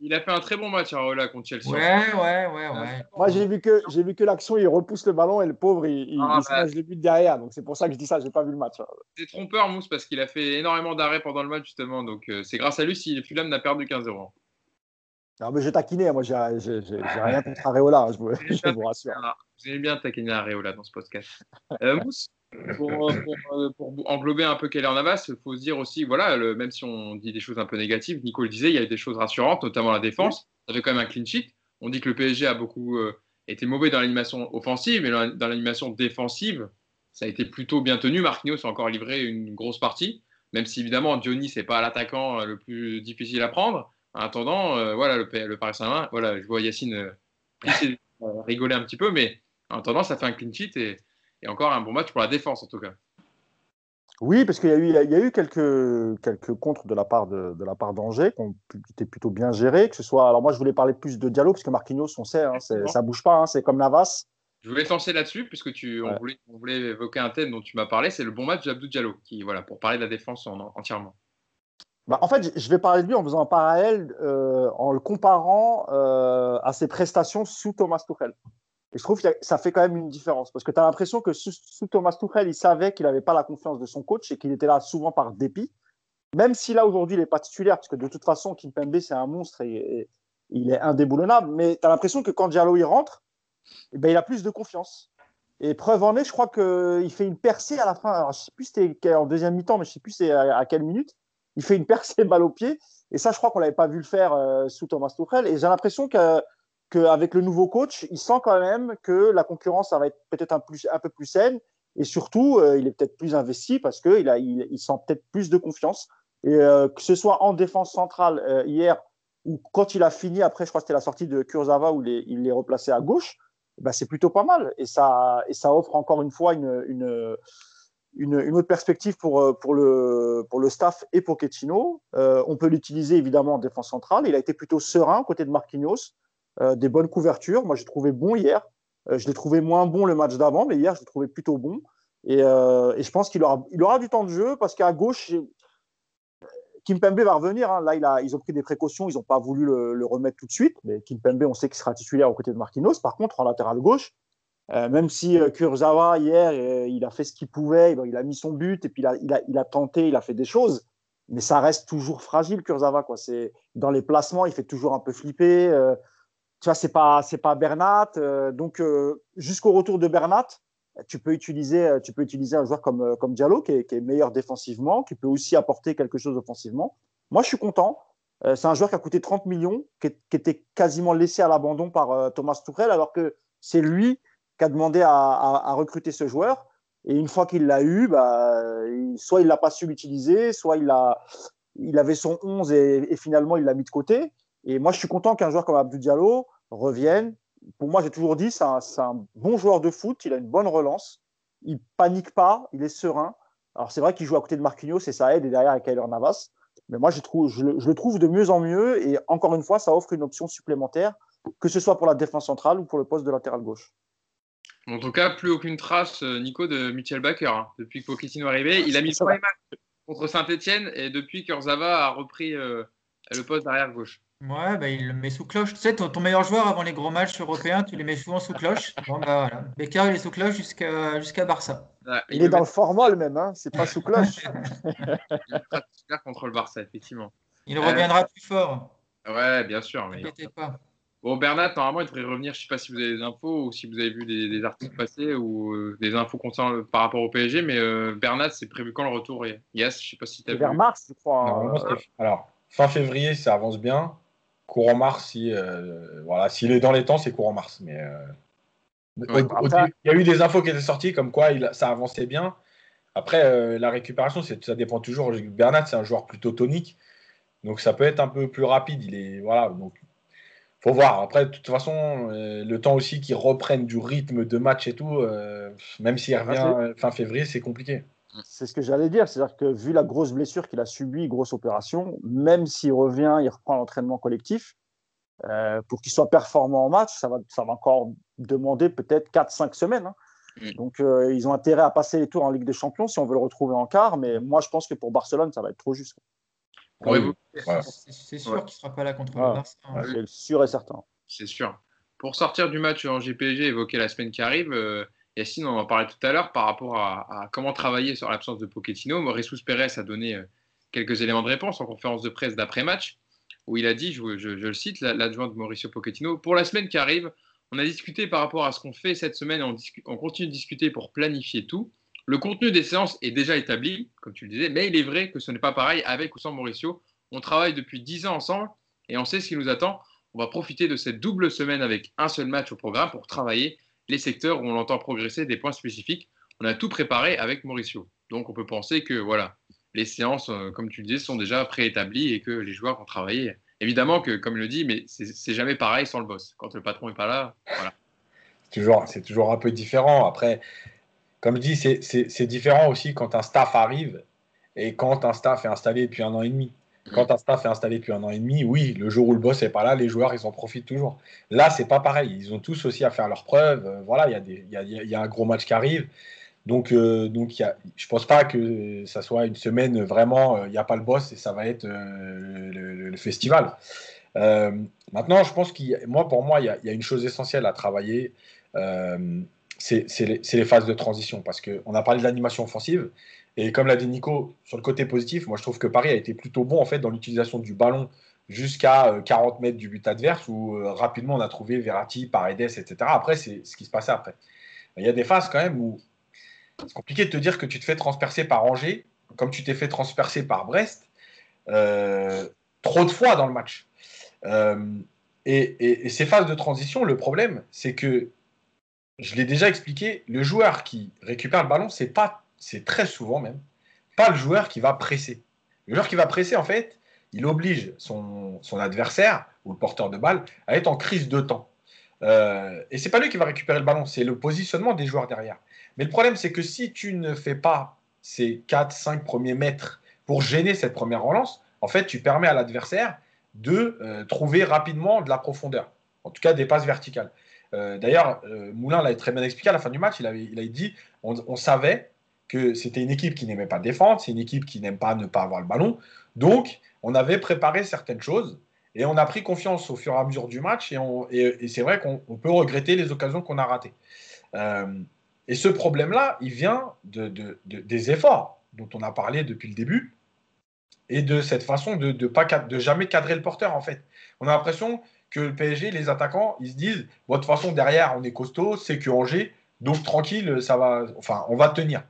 Il a fait un très bon match Areola contre Chelsea. Ouais, ouais, ouais, ouais. Moi j'ai vu que j'ai vu que l'action, il repousse le ballon et le pauvre, il, il, ah, bah. le but derrière. Donc c'est pour ça que je dis ça, j'ai pas vu le match. C'est trompeur Mousse parce qu'il a fait énormément d'arrêts pendant le match justement. Donc euh, c'est grâce à lui si Fulham n'a perdu 15-0. Non, mais j'ai taquiné, moi j'ai rien contre Areola, hein, je vous, je vous rassure. Vous aimez bien taquiner Areola dans ce podcast. Euh, Mousse, pour, euh, pour, englober un peu Keller Navas, il faut se dire aussi, voilà, le, même si on dit des choses un peu négatives, Nico le disait, il y a des choses rassurantes, notamment la défense. Ça fait quand même un clean sheet. On dit que le PSG a beaucoup euh, été mauvais dans l'animation offensive, mais dans l'animation défensive, ça a été plutôt bien tenu. Marquinhos a encore livré une grosse partie, même si évidemment Johnny, c'est pas l'attaquant euh, le plus difficile à prendre. En attendant, voilà, le, le Paris Saint-Germain, voilà, je vois Yacine rigoler un petit peu, mais en attendant, ça fait un clean sheet et et encore un bon match pour la défense en tout cas. Oui, parce qu'il y a eu, il y a eu quelques, quelques contres de la part de, de la part d'Angers qui ont été plutôt bien gérés. Que ce soit, alors moi je voulais parler plus de Diallo parce que Marquinhos, on sait, hein, ça bouge pas, hein, c'est comme Navas. Je voulais te lancer là-dessus, puisque tu, on, voulait, évoquer un thème dont tu m'as parlé, c'est le bon match d'Abdou Diallo, qui, voilà, pour parler de la défense entièrement. Bah, en fait, je vais parler de lui en faisant un parallèle, euh, en le comparant euh, à ses prestations sous Thomas Tuchel. Et je trouve que ça fait quand même une différence, parce que tu as l'impression que sous, Thomas Tuchel, il savait qu'il n'avait pas la confiance de son coach et qu'il était là souvent par dépit. Même si là, aujourd'hui, il n'est pas titulaire, parce que de toute façon, Kimpembe, c'est un monstre et, il est indéboulonnable. Mais tu as l'impression que quand Diallo y rentre, eh ben, il a plus de confiance. Et preuve en est, je crois qu'il fait une percée à la fin. Je ne sais plus c'était en deuxième mi-temps, mais je ne sais plus c'est à, quelle minute. Il fait une percée balle au pied. Et ça, je crois qu'on ne l'avait pas vu le faire euh, sous Thomas Tuchel. Et j'ai l'impression qu'avec le nouveau coach, il sent quand même que la concurrence, va être peut-être un, peu plus saine. Et surtout, euh, il est peut-être plus investi parce qu'il il, il sent peut-être plus de confiance. Et euh, que ce soit en défense centrale hier ou quand il a fini, après, je crois que c'était la sortie de Kurzawa où il est replacé à gauche, bah, c'est plutôt pas mal. Et ça, et ça offre encore une fois une, une, une, autre perspective pour, pour, le, pour le staff et pour. Euh, on peut l'utiliser évidemment en défense centrale. Il a été plutôt serein côté de Marquinhos, euh, des bonnes couvertures. Moi, j'ai trouvé bon hier. Euh, je l'ai trouvé moins bon le match d'avant, mais hier, je l'ai trouvé plutôt bon. Et, et je pense qu'il aura, il aura du temps de jeu parce qu'à gauche, Kimpembe va revenir. Hein. Là, ils ont pris des précautions. Ils n'ont pas voulu le, remettre tout de suite. Mais Kimpembe, on sait qu'il sera titulaire aux côtés de Marquinhos. Par contre, en latéral gauche, euh, même si euh, Kurzawa, hier, euh, il a fait ce qu'il pouvait, il a mis son but et puis il a, tenté, il a fait des choses. Mais ça reste toujours fragile, Kurzawa. Quoi. Dans les placements, il fait toujours un peu flipper. Tu vois, c'est pas, c'est pas Bernat. donc, jusqu'au retour de Bernat, tu peux utiliser, euh, tu peux utiliser un joueur comme, euh, comme Diallo, qui est, meilleur défensivement, qui peut aussi apporter quelque chose offensivement. Moi, je suis content. Euh, c'est un joueur qui a coûté 30 millions, qui, était quasiment laissé à l'abandon par Thomas Tuchel, alors que c'est lui qui a demandé à, recruter ce joueur. Et une fois qu'il l'a eu, bah, soit il l'a pas su l'utiliser, soit il, a, il avait son 11 et, et finalement il l'a mis de côté. Et moi, je suis content qu'un joueur comme Abdou Diallo revienne, pour moi, j'ai toujours dit, c'est un, un, bon joueur de foot, il a une bonne relance, il panique pas, il est serein. Alors c'est vrai qu'il joue à côté de Marquinhos et ça aide, et derrière avec Kyler Navas. Mais moi, je, trouve, je, le, trouve de mieux en mieux, et encore une fois, ça offre une option supplémentaire, que ce soit pour la défense centrale ou pour le poste de latéral gauche. En tout cas, plus aucune trace, euh, Nico, de Michel Baker. Hein. Depuis que Pochettino est arrivé, il a mis le premier match contre Saint-Etienne, et depuis que Zava a repris euh, le poste d'arrière gauche. Ouais, bah, il le met sous cloche. Tu sais, ton, meilleur joueur avant les gros matchs européens, tu les mets souvent sous cloche. Bon, bah, voilà. Becker, il est sous cloche jusqu'à jusqu'à Barça. il, est dans le formol même, hein. c'est pas sous cloche. il contre le Barça, effectivement. Il reviendra plus fort. Ouais, bien sûr. Mais... pas. Bon, Bernat, normalement, il devrait revenir. Je ne sais pas si vous avez des infos ou si vous avez vu des, articles passés ou euh, des infos concernant par rapport au PSG, mais euh, Bernat, c'est prévu quand le retour? Yes, je ne sais pas si tu as vu. Vers mars, je crois. Hein. Alors, fin février, ça avance bien courant mars, si, euh, voilà, s'il est dans les temps, c'est courant mars. Mais euh, il y a eu des infos qui étaient sorties comme quoi il, ça avançait bien. Après, euh, la récupération, ça dépend toujours. Bernat, c'est un joueur plutôt tonique, donc ça peut être un peu plus rapide. Il est voilà, donc faut voir. Après, de toute façon, le temps aussi qu'il reprenne du rythme de match et tout, même s'il ah, revient fin février, c'est compliqué. C'est ce que j'allais dire. C'est-à-dire que vu la grosse blessure qu'il a subie, grosse opération, même s'il revient, il reprend l'entraînement collectif, euh, pour qu'il soit performant en match, ça va, ça va encore demander peut-être 4-5 semaines. Hein. Mm. Donc, euh, ils ont intérêt à passer les tours en Ligue des Champions si on veut le retrouver en quart. Mais moi, je pense que pour Barcelone, ça va être trop juste. C'est sûr qu'il ne sera pas là contre le Barça. Hein. C'est sûr et certain. C'est sûr. Pour sortir du match en GPG évoqué la semaine qui arrive, euh, Yacine, on en parlait tout à l'heure par rapport à, comment travailler sur l'absence de Pochettino. Maurice Pérez a donné euh, quelques éléments de réponse en conférence de presse d'après-match, où il a dit, je, le cite, l'adjoint de Mauricio Pochettino, pour la semaine qui arrive, on a discuté par rapport à ce qu'on fait cette semaine, on, on, continue de discuter pour planifier tout. Le contenu des séances est déjà établi, comme tu le disais, mais il est vrai que ce n'est pas pareil avec ou sans Mauricio. On travaille depuis 10 ans ensemble et on sait ce qui nous attend. On va profiter de cette double semaine avec un seul match au programme pour travailler les secteurs où on entend progresser des points spécifiques. On a tout préparé avec Mauricio. Donc on peut penser que voilà, les séances, euh, comme tu le disais, sont déjà préétablies et que les joueurs vont travailler. Évidemment que, comme il le dit, mais c'est jamais pareil sans le boss. Quand le patron n'est pas là, voilà. C'est toujours, toujours un peu différent. Après, comme je dis, c'est différent aussi quand un staff arrive et quand un staff est installé depuis un an et demi. Quand ta staff est installé depuis un an et demi, oui, le jour où le boss n'est pas là, les joueurs, ils en profitent toujours. Là, c'est pas pareil. Ils ont tous aussi à faire leurs preuves. Euh, voilà, il y, a un gros match qui arrive. Donc, euh, donc y a, je pense pas que ça soit une semaine vraiment, euh, il n'y a pas le boss et ça va être le, festival. maintenant, je pense qu'il moi, pour moi, il y, a une chose essentielle à travailler. c'est les, les, phases de transition parce qu'on a parlé de l'animation offensive. Et comme l'a dit Nico, sur le côté positif, moi je trouve que Paris a été plutôt bon en fait dans l'utilisation du ballon jusqu'à 40 euh, mètres du but adverse où euh, rapidement on a trouvé Verratti, Paredes, etc. Après, c'est ce qui se passait après. Il y a des phases quand même où c'est compliqué de te dire que tu te fais transpercer par Angers, comme tu t'es fait transpercer par Brest, euh, trop de fois dans le match. et, et, ces phases de transition, le problème, c'est que, je l'ai déjà expliqué, le joueur qui récupère le ballon, c'est pas c'est très souvent même, pas le joueur qui va presser. Le joueur qui va presser, en fait, il oblige son, adversaire ou le porteur de balle à être en crise de temps. Euh, et c'est pas lui qui va récupérer le ballon, c'est le positionnement des joueurs derrière. Mais le problème, c'est que si tu ne fais pas ces 4-5 premiers mètres pour gêner cette première relance, en fait, tu permets à l'adversaire de euh, trouver rapidement de la profondeur, en tout cas des passes verticales. Euh, d'ailleurs, Moulin l'a très bien expliqué à la fin du match, il, avait, il a dit on savait que c'était une équipe qui n'aimait pas défendre, c'est une équipe qui n'aime pas ne pas avoir le ballon. Donc, on avait préparé certaines choses et on a pris confiance au fur et à mesure du match. Et, c'est vrai qu'on peut regretter les occasions qu'on a ratées. Euh, et ce problème-là, il vient de, des efforts dont on a parlé depuis le début et de cette façon de, de jamais cadrer le porteur, en fait. On a l'impression que le PSG, les attaquants, ils se disent bon, de toute façon, derrière, on est costaud, c'est que Angers, donc tranquille, ça va, enfin, on va tenir.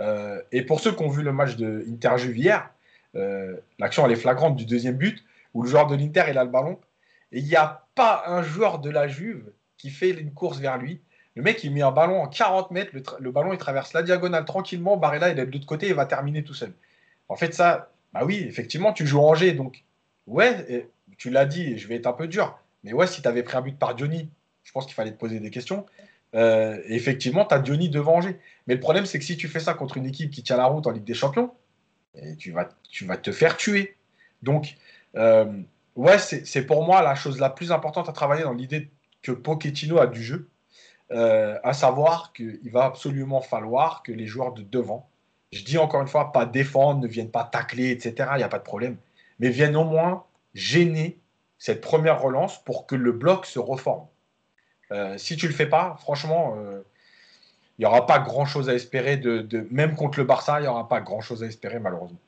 Euh, et pour ceux qui ont vu le match de Inter-Juve hier, euh, l'action elle est flagrante du deuxième but où le joueur de l'Inter il a le ballon et il n'y a pas un joueur de la Juve qui fait une course vers lui. Le mec il met un ballon en 40 mètres, le, ballon il traverse la diagonale tranquillement, Barella il est de l'autre côté, il va terminer tout seul. En fait ça, bah oui, effectivement tu joues Angers donc ouais, tu l'as dit, je vais être un peu dur, mais ouais si tu avais pris un but par Johnny, je pense qu'il fallait te poser des questions. Euh, effectivement, tu as Diony devant Angers. Mais le problème, c'est que si tu fais ça contre une équipe qui tient la route en Ligue des Champions, vas, tu vas te faire tuer. Donc, euh, ouais, c'est pour moi la chose la plus importante à travailler dans l'idée que Pochettino a du jeu, euh, à savoir qu'il va absolument falloir que les joueurs de devant, je dis encore une fois, pas défendre, ne viennent pas tacler, etc., il n'y a pas de problème, mais viennent au moins gêner cette première relance pour que le bloc se reforme. Euh, si tu le fais pas, franchement, euh, il n'y aura pas grand-chose à espérer. De, même contre le Barça, il n'y aura pas grand-chose à espérer, malheureusement.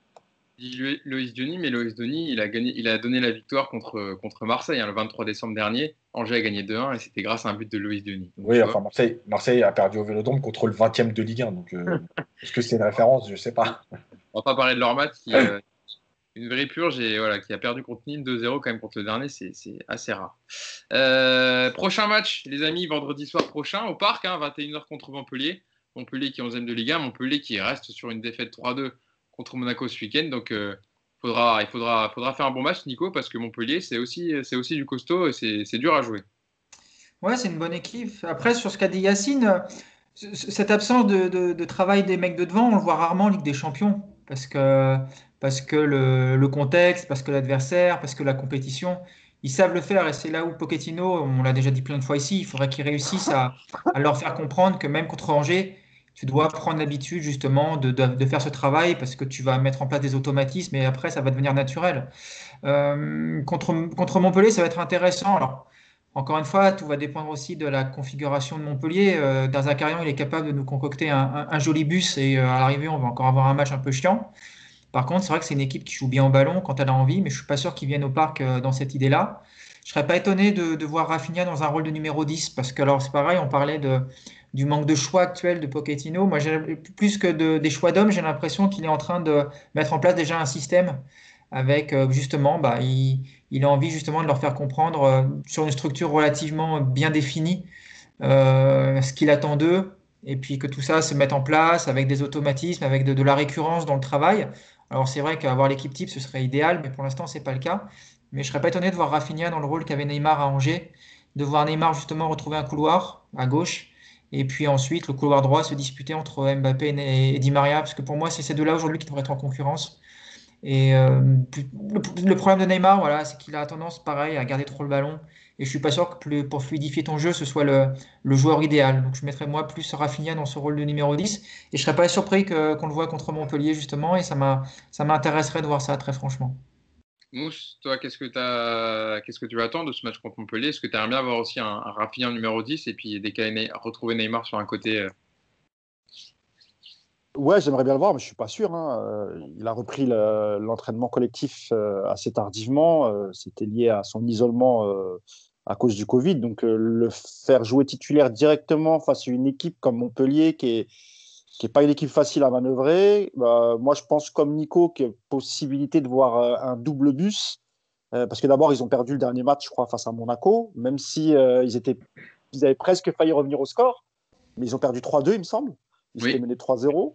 Loïs Denis, mais Loïs Denis, il a, gagné, il a donné la victoire contre, contre Marseille hein, le 23 décembre dernier. Angers a gagné 2-1 et c'était grâce à un but de Loïs Denis. oui, enfin Marseille, Marseille a perdu au Vélodrome contre le 20e de Ligue 1. Donc, euh, est-ce que c'est une référence? Je ne sais pas. On va pas parler de leur match qui, une vraie purge et qui a perdu contre Nîmes 2-0 quand même contre le dernier, c'est assez rare. Euh, prochain match, les amis, vendredi soir prochain au parc, 21h hein, contre Montpellier. Montpellier qui est 11e de Ligue 1, Montpellier qui reste sur une défaite 3-2 contre Monaco ce week-end. Donc euh, il faudra, faire un bon match, Nico, parce que Montpellier, c'est aussi, aussi du costaud et c'est dur à jouer. Ouais, c'est une bonne équipe. Après, sur ce qu'a dit Yacine, cette absence de, de, travail des mecs de devant, on le voit rarement en Ligue des Champions. Parce que parce que le, contexte, parce que l'adversaire, parce que la compétition, ils savent le faire. Et c'est là où Pochettino, on l'a déjà dit plein de fois ici, il faudrait qu'il réussisse à, leur faire comprendre que même contre Angers, tu dois prendre l'habitude justement de, faire ce travail parce que tu vas mettre en place des automatismes et après ça va devenir naturel. Euh, contre, contre Montpellier, ça va être intéressant. Alors, encore une fois, tout va dépendre aussi de la configuration de Montpellier. Euh, Zakarian, il est capable de nous concocter un, un joli bus et euh, à l'arrivée, on va encore avoir un match un peu chiant. Par contre, c'est vrai que c'est une équipe qui joue bien au ballon quand elle a envie, mais je ne suis pas sûr qu'ils viennent au parc euh, dans cette idée-là. Je ne serais pas étonné de, voir Rafinha dans un rôle de numéro 10, parce que alors c'est pareil, on parlait du manque de choix actuel de Pochettino. Moi, plus que des choix d'hommes, j'ai l'impression qu'il est en train de mettre en place déjà un système avec euh, justement, bah, il, a envie justement de leur faire comprendre euh, sur une structure relativement bien définie ce qu'il attend d'eux, et puis que tout ça se mette en place avec des automatismes, avec de la récurrence dans le travail. Alors c'est vrai qu'avoir l'équipe type, ce serait idéal, mais pour l'instant, ce n'est pas le cas. Mais je ne serais pas étonné de voir Rafinha dans le rôle qu'avait Neymar à Angers, de voir Neymar justement retrouver un couloir à gauche, et puis ensuite le couloir droit se disputer entre Mbappé et Di Maria, parce que pour moi, c'est ces deux-là aujourd'hui qui devraient être en concurrence. Et euh, le, problème de Neymar, voilà, c'est qu'il a tendance, pareil, à garder trop le ballon. Et je suis pas sûr que pour fluidifier ton jeu, ce soit le, joueur idéal. Donc je mettrais moi plus Rafinha dans ce rôle de numéro 10. Et je serais pas surpris qu'on le voit contre Montpellier, justement. Et ça m'intéresserait de voir ça, très franchement. Mousse, toi, qu'est-ce que, qu'est-ce que tu attends de ce match contre Montpellier? Est-ce que tu aimerais bien avoir aussi un, un Rafinha numéro 10 et puis retrouver Neymar sur un côté euh, Ouais, j'aimerais bien le voir, mais je suis pas sûr. Hein. Euh, il a repris l'entraînement collectif euh, assez tardivement. C'était lié à son isolement à cause du Covid. Donc, le faire jouer titulaire directement face à une équipe comme Montpellier, qui est qui n'est pas une équipe facile à manœuvrer. Bah, moi, je pense comme Nico qu'il y a possibilité de voir un double bus. parce que d'abord, ils ont perdu le dernier match, je crois, face à Monaco, même si ils, étaient, ils avaient presque failli revenir au score. Mais ils ont perdu 3-2, il me semble. Ils oui. étaient menés 3-0.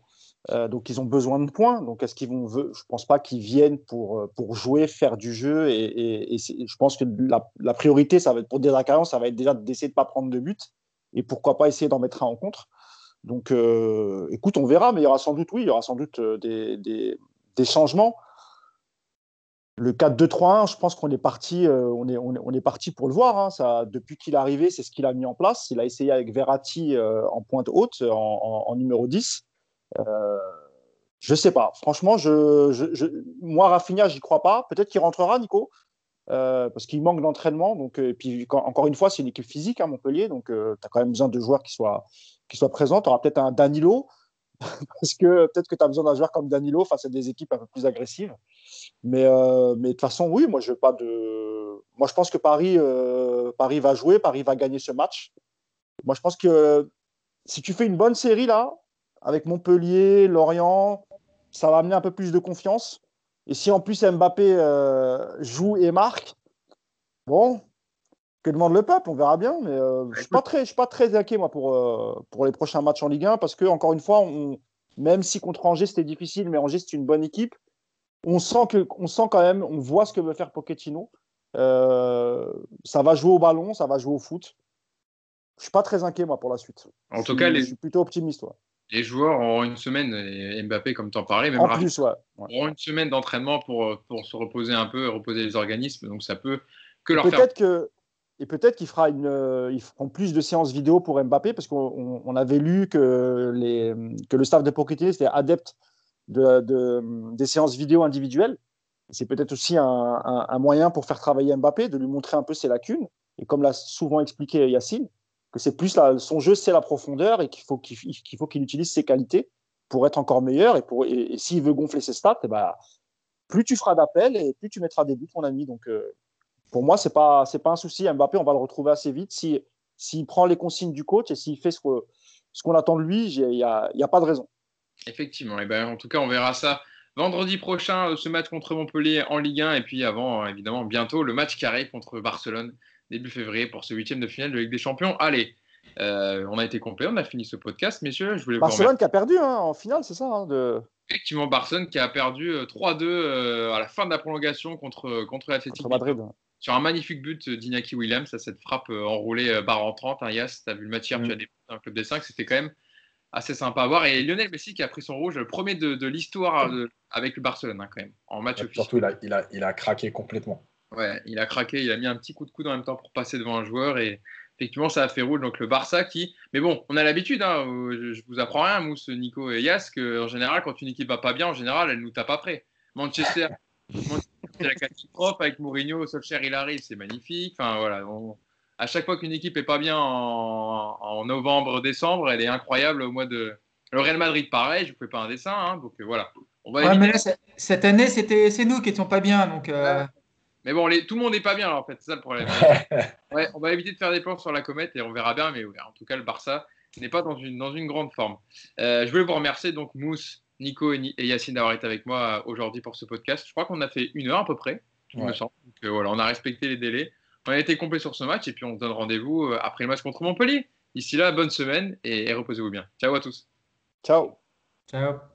Euh, donc ils ont besoin de points. Donc est-ce qu'ils vont Je pense pas qu'ils viennent pour euh, pour jouer, faire du jeu. Et, je pense que la, priorité, ça va être pour des ça va être déjà d'essayer de pas prendre de but et pourquoi pas essayer d'en mettre un en contre. Donc euh, écoute, on verra, mais il y aura sans doute oui, il y aura sans doute des, des, changements. Le 4-2-3-1, je pense qu'on est parti, on est, on est, parti pour le voir. Hein. Ça, depuis qu'il est arrivé, c'est ce qu'il a mis en place. Il a essayé avec Verratti en pointe haute, en, en numéro 10. Euh, je sais pas. Franchement, je, moi, Rafinha, j'y crois pas. Peut-être qu'il rentrera, Nico, euh, parce qu'il manque d'entraînement. Donc, et puis, encore une fois, c'est une équipe physique à hein, Montpellier. Donc, euh, tu as quand même besoin de joueurs qui soient, présents. Tu auras peut-être un Danilo, parce que peut-être que tu as besoin d'un joueur comme Danilo face à des équipes un peu plus agressives. Mais, mais de toute façon, oui, moi, je veux pas de. Moi, je pense que Paris, Paris va jouer, Paris va gagner ce match. Moi, je pense que si tu fais une bonne série là, avec Montpellier, Lorient, ça va amener un peu plus de confiance. Et si en plus Mbappé euh, joue et marque, bon, que demande le peuple? On verra bien. Mais euh, je ne suis, pas très inquiet moi, pour, euh, pour les prochains matchs en Ligue 1 parce que, encore une fois, même si contre Angers c'était difficile, mais Angers c'est une bonne équipe, on sent, que, on sent quand même, on voit ce que veut faire Pochettino. ça va jouer au ballon, ça va jouer au foot. Je ne suis pas très inquiet moi pour la suite. En tout cas, je suis plutôt optimiste. Les joueurs auront une semaine, et Mbappé, comme tu en parlais, même en plus, auront une semaine d'entraînement pour, pour se reposer un peu, reposer les organismes. Donc ça peut que leur peut-être Que, et peut-être qu'ils euh, ils feront plus de séances vidéo pour Mbappé, parce qu'on avait lu que, les, que le staff de Pochettino était adepte de, de, des séances vidéo individuelles. C'est peut-être aussi un, un, moyen pour faire travailler Mbappé, de lui montrer un peu ses lacunes. Et comme l'a souvent expliqué Yacine, que c'est plus son jeu, c'est la profondeur et qu'il faut qu'il utilise ses qualités pour être encore meilleur. Et, pour, et, s'il veut gonfler ses stats, et eh ben, plus tu feras d'appels et plus tu mettras des buts, mon ami. Donc, euh, pour moi, c'est pas c'est pas un souci. Mbappé, on va le retrouver assez vite si s'il prend les consignes du coach et s'il fait ce, ce qu'on attend de lui. Il n'y a, a pas de raison. Effectivement. Et ben, en tout cas, on verra ça vendredi prochain, euh, ce match contre Montpellier en Ligue 1. Et puis avant, évidemment, bientôt, le match carré contre Barcelone début février pour ce huitième de finale de Ligue des Champions. Allez, euh, on a été complet, on a fini ce podcast, messieurs. Je voulais Barcelone qui a perdu hein, en finale, c'est ça hein, de... Effectivement, Barcelone qui a perdu 3-2 euh, euh, à la fin de la prolongation contre, contre l'Athletic Madrid. Sur un magnifique but d'Inaki Williams, à cette frappe enroulée barre en 30. Hein, Yas, tu as vu le match hier, tu mm. as des un club des 5, c'était quand même assez sympa à voir. Et Lionel Messi qui a pris son rouge, le premier de, l'histoire avec le Barcelone, quand même, en match officiel. Surtout, il a, il, a, il a craqué complètement. Ouais, il a craqué, il a mis un petit coup de coude en même temps pour passer devant un joueur et effectivement ça a fait rouge. Donc le Barça qui, mais bon, on a l'habitude, hein, je, vous apprends rien, Mousse, Nico et Yas, qu'en général quand une équipe va pas bien, en général elle nous tape après. Manchester, c'est la catastrophe avec Mourinho, Solskjaer il arrive, c'est magnifique. Enfin voilà, à chaque fois qu'une équipe est pas bien en, novembre, décembre, elle est incroyable au mois de. Le Real Madrid pareil, je ne fais pas un dessin, hein, donc voilà. On va ouais, mais là, cette année, c'était c'est nous qui étions pas bien, donc. Euh, mais bon, tout le monde n'est pas bien, en fait, c'est ça le problème. ouais, on va éviter de faire des plans sur la comète et on verra bien, mais en tout cas, le Barça n'est pas dans une, dans une grande forme. Euh, je voulais vous remercier, donc, Mousse, Nico et, Yacine d'avoir été avec moi euh, aujourd'hui pour ce podcast. Je crois qu'on a fait une heure à peu près, il me semble. Donc, euh, voilà, on a respecté les délais. On a été complet sur ce match et puis on se donne rendez-vous après le match contre Montpellier. D'ici là, bonne semaine et reposez-vous bien. Ciao à tous. Ciao. Ciao.